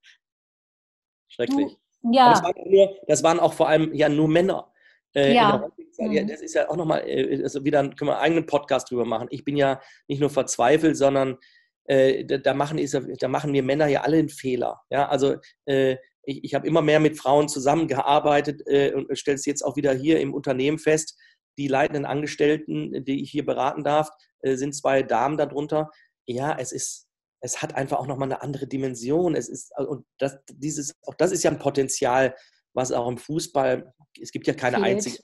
Schrecklich. Ja. Das waren, nur, das waren, auch vor allem ja nur Männer. Äh, ja. ja. Mhm. Das ist ja auch nochmal, äh, also wieder können wir einen eigenen Podcast drüber machen. Ich bin ja nicht nur verzweifelt, sondern äh, da, da, machen, ist, da machen wir Männer ja alle einen Fehler. Ja, also äh, ich, ich habe immer mehr mit Frauen zusammengearbeitet äh, und stelle es jetzt auch wieder hier im Unternehmen fest. Die leitenden Angestellten, die ich hier beraten darf, äh, sind zwei Damen darunter. Ja, es ist, es hat einfach auch nochmal eine andere Dimension. Es ist, äh, und das, dieses, auch das ist ja ein Potenzial, was auch im Fußball, es gibt ja keine Fehlt. einzige.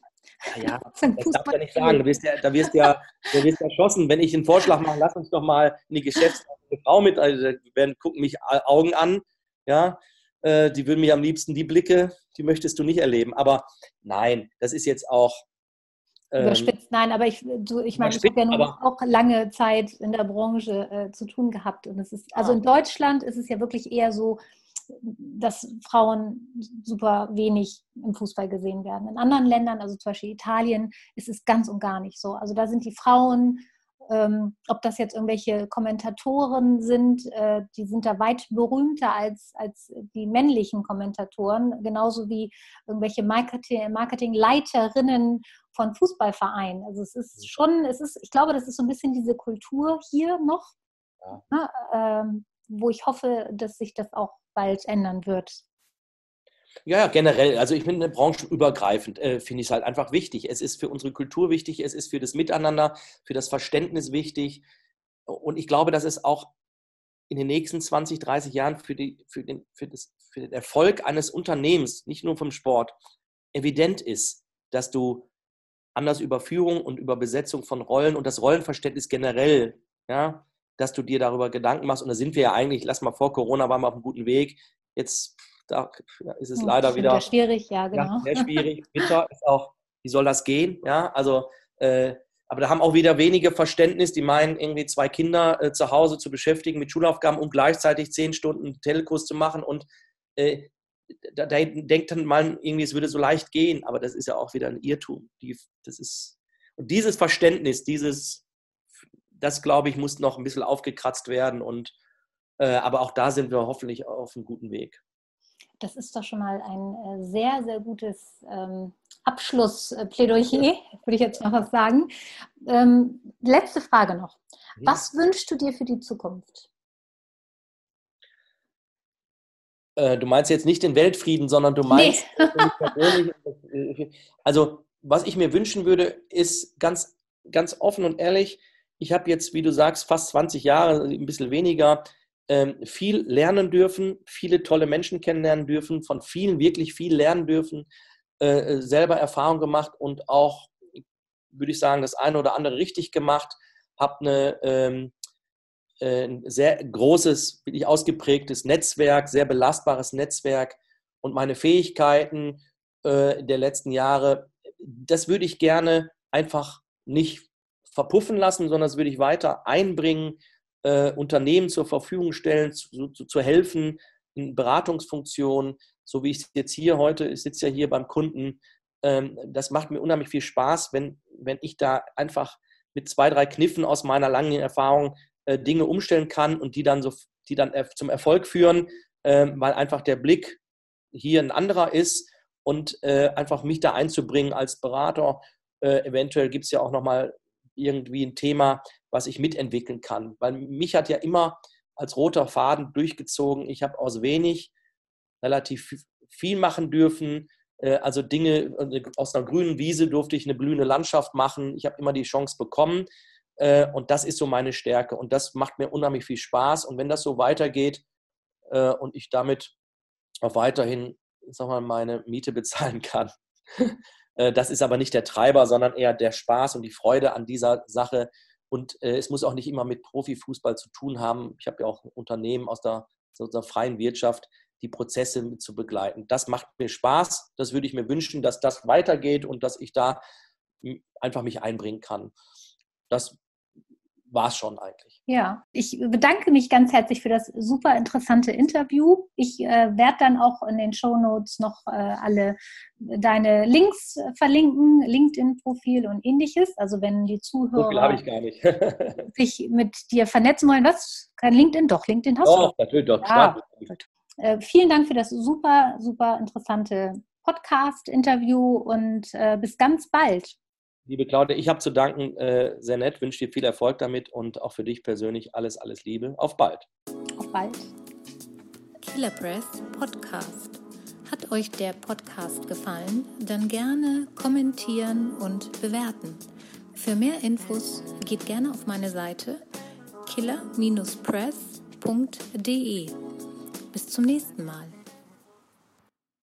Ja, [laughs] das darf ja nicht sagen. Da wirst ja, da wirst ja, da wirst ja erschossen. Wenn ich einen Vorschlag mache, lass uns doch mal in die Geschäftsleitung Frau mit, also die werden gucken mich Augen an, ja, äh, die würden mir am liebsten die Blicke, die möchtest du nicht erleben. Aber nein, das ist jetzt auch, Überspitzt, nein, aber ich, du, ich meine, ich habe ja nun auch lange Zeit in der Branche äh, zu tun gehabt. Und es ist, also ah. in Deutschland ist es ja wirklich eher so, dass Frauen super wenig im Fußball gesehen werden. In anderen Ländern, also zum Beispiel Italien, ist es ganz und gar nicht so. Also da sind die Frauen ähm, ob das jetzt irgendwelche Kommentatoren sind, äh, die sind da weit berühmter als, als die männlichen Kommentatoren, genauso wie irgendwelche Marketing, Marketingleiterinnen von Fußballvereinen. Also es ist mhm. schon, es ist, ich glaube, das ist so ein bisschen diese Kultur hier noch, ja. ne, ähm, wo ich hoffe, dass sich das auch bald ändern wird. Ja, generell. Also ich finde branchenübergreifend, äh, finde ich es halt einfach wichtig. Es ist für unsere Kultur wichtig, es ist für das Miteinander, für das Verständnis wichtig. Und ich glaube, dass es auch in den nächsten 20, 30 Jahren für, die, für, den, für, das, für den Erfolg eines Unternehmens, nicht nur vom Sport, evident ist, dass du anders über Führung und über Besetzung von Rollen und das Rollenverständnis generell, ja, dass du dir darüber Gedanken machst. Und da sind wir ja eigentlich, lass mal vor Corona, waren wir auf einem guten Weg. Jetzt da ist es leider wieder schwierig, ja, genau. Ja, sehr schwierig. [laughs] Bitter ist auch, wie soll das gehen? Ja, also, äh, aber da haben auch wieder wenige Verständnis, die meinen, irgendwie zwei Kinder äh, zu Hause zu beschäftigen mit Schulaufgaben und gleichzeitig zehn Stunden Telekurs zu machen und äh, da, da, denkt dann man irgendwie, es würde so leicht gehen, aber das ist ja auch wieder ein Irrtum. Die, das ist, und dieses Verständnis, dieses, das glaube ich, muss noch ein bisschen aufgekratzt werden und äh, aber auch da sind wir hoffentlich auf einem guten Weg. Das ist doch schon mal ein äh, sehr, sehr gutes ähm, Abschlussplädoyer, [laughs] würde ich jetzt noch was sagen. Ähm, letzte Frage noch. Mhm. Was wünschst du dir für die Zukunft? Äh, du meinst jetzt nicht den Weltfrieden, sondern du meinst. Nee. [laughs] Also, was ich mir wünschen würde, ist ganz, ganz offen und ehrlich. Ich habe jetzt, wie du sagst, fast 20 Jahre, ein bisschen weniger, viel lernen dürfen, viele tolle Menschen kennenlernen dürfen, von vielen wirklich viel lernen dürfen, äh, selber Erfahrung gemacht und auch, würde ich sagen, das eine oder andere richtig gemacht, habe eine, ähm, äh, ein sehr großes, wirklich ausgeprägtes Netzwerk, sehr belastbares Netzwerk und meine Fähigkeiten äh, der letzten Jahre, das würde ich gerne einfach nicht verpuffen lassen, sondern das würde ich weiter einbringen, äh, Unternehmen zur Verfügung stellen, zu, zu, zu helfen, in Beratungsfunktionen, so wie ich jetzt hier heute, ich sitze ja hier beim Kunden, ähm, das macht mir unheimlich viel Spaß, wenn, wenn ich da einfach mit zwei, drei Kniffen aus meiner langen Erfahrung äh, Dinge umstellen kann und die dann, so, die dann zum Erfolg führen, äh, weil einfach der Blick hier ein anderer ist und äh, einfach mich da einzubringen als Berater. Äh, eventuell gibt es ja auch nochmal irgendwie ein Thema, was ich mitentwickeln kann. Weil mich hat ja immer als roter Faden durchgezogen, ich habe aus wenig relativ viel machen dürfen. Äh, also Dinge, äh, aus einer grünen Wiese durfte ich eine blühende Landschaft machen. Ich habe immer die Chance bekommen. Äh, und das ist so meine Stärke. Und das macht mir unheimlich viel Spaß. Und wenn das so weitergeht und ich damit auch weiterhin sag mal, meine Miete bezahlen kann, [laughs] das ist aber nicht der Treiber, sondern eher der Spaß und die Freude an dieser Sache. Und es muss auch nicht immer mit Profifußball zu tun haben. Ich habe ja auch Unternehmen aus der, aus freien Wirtschaft, die Prozesse mit zu begleiten. Das macht mir Spaß. Das würde ich mir wünschen, dass das weitergeht und dass ich da einfach mich einbringen kann. Das war es schon eigentlich. Ja, ich bedanke mich ganz herzlich für das super interessante Interview. Ich äh, werde dann auch in den Show Notes noch äh, alle deine Links verlinken, LinkedIn-Profil und ähnliches. Also wenn die Zuhörer [laughs] sich mit dir vernetzen wollen, was? Kein LinkedIn? Doch, LinkedIn hast doch, du. Doch, natürlich doch. Ja, äh, vielen Dank für das super, super interessante Podcast-Interview und äh, bis ganz bald. Liebe Claudia, ich habe zu danken, äh, sehr nett, wünsche dir viel Erfolg damit und auch für dich persönlich alles, alles Liebe. Auf bald. Auf bald. Killer Breath Podcast. Hat euch der Podcast gefallen? Dann gerne kommentieren und bewerten. Für mehr Infos geht gerne auf meine Seite killer-press.de. Bis zum nächsten Mal.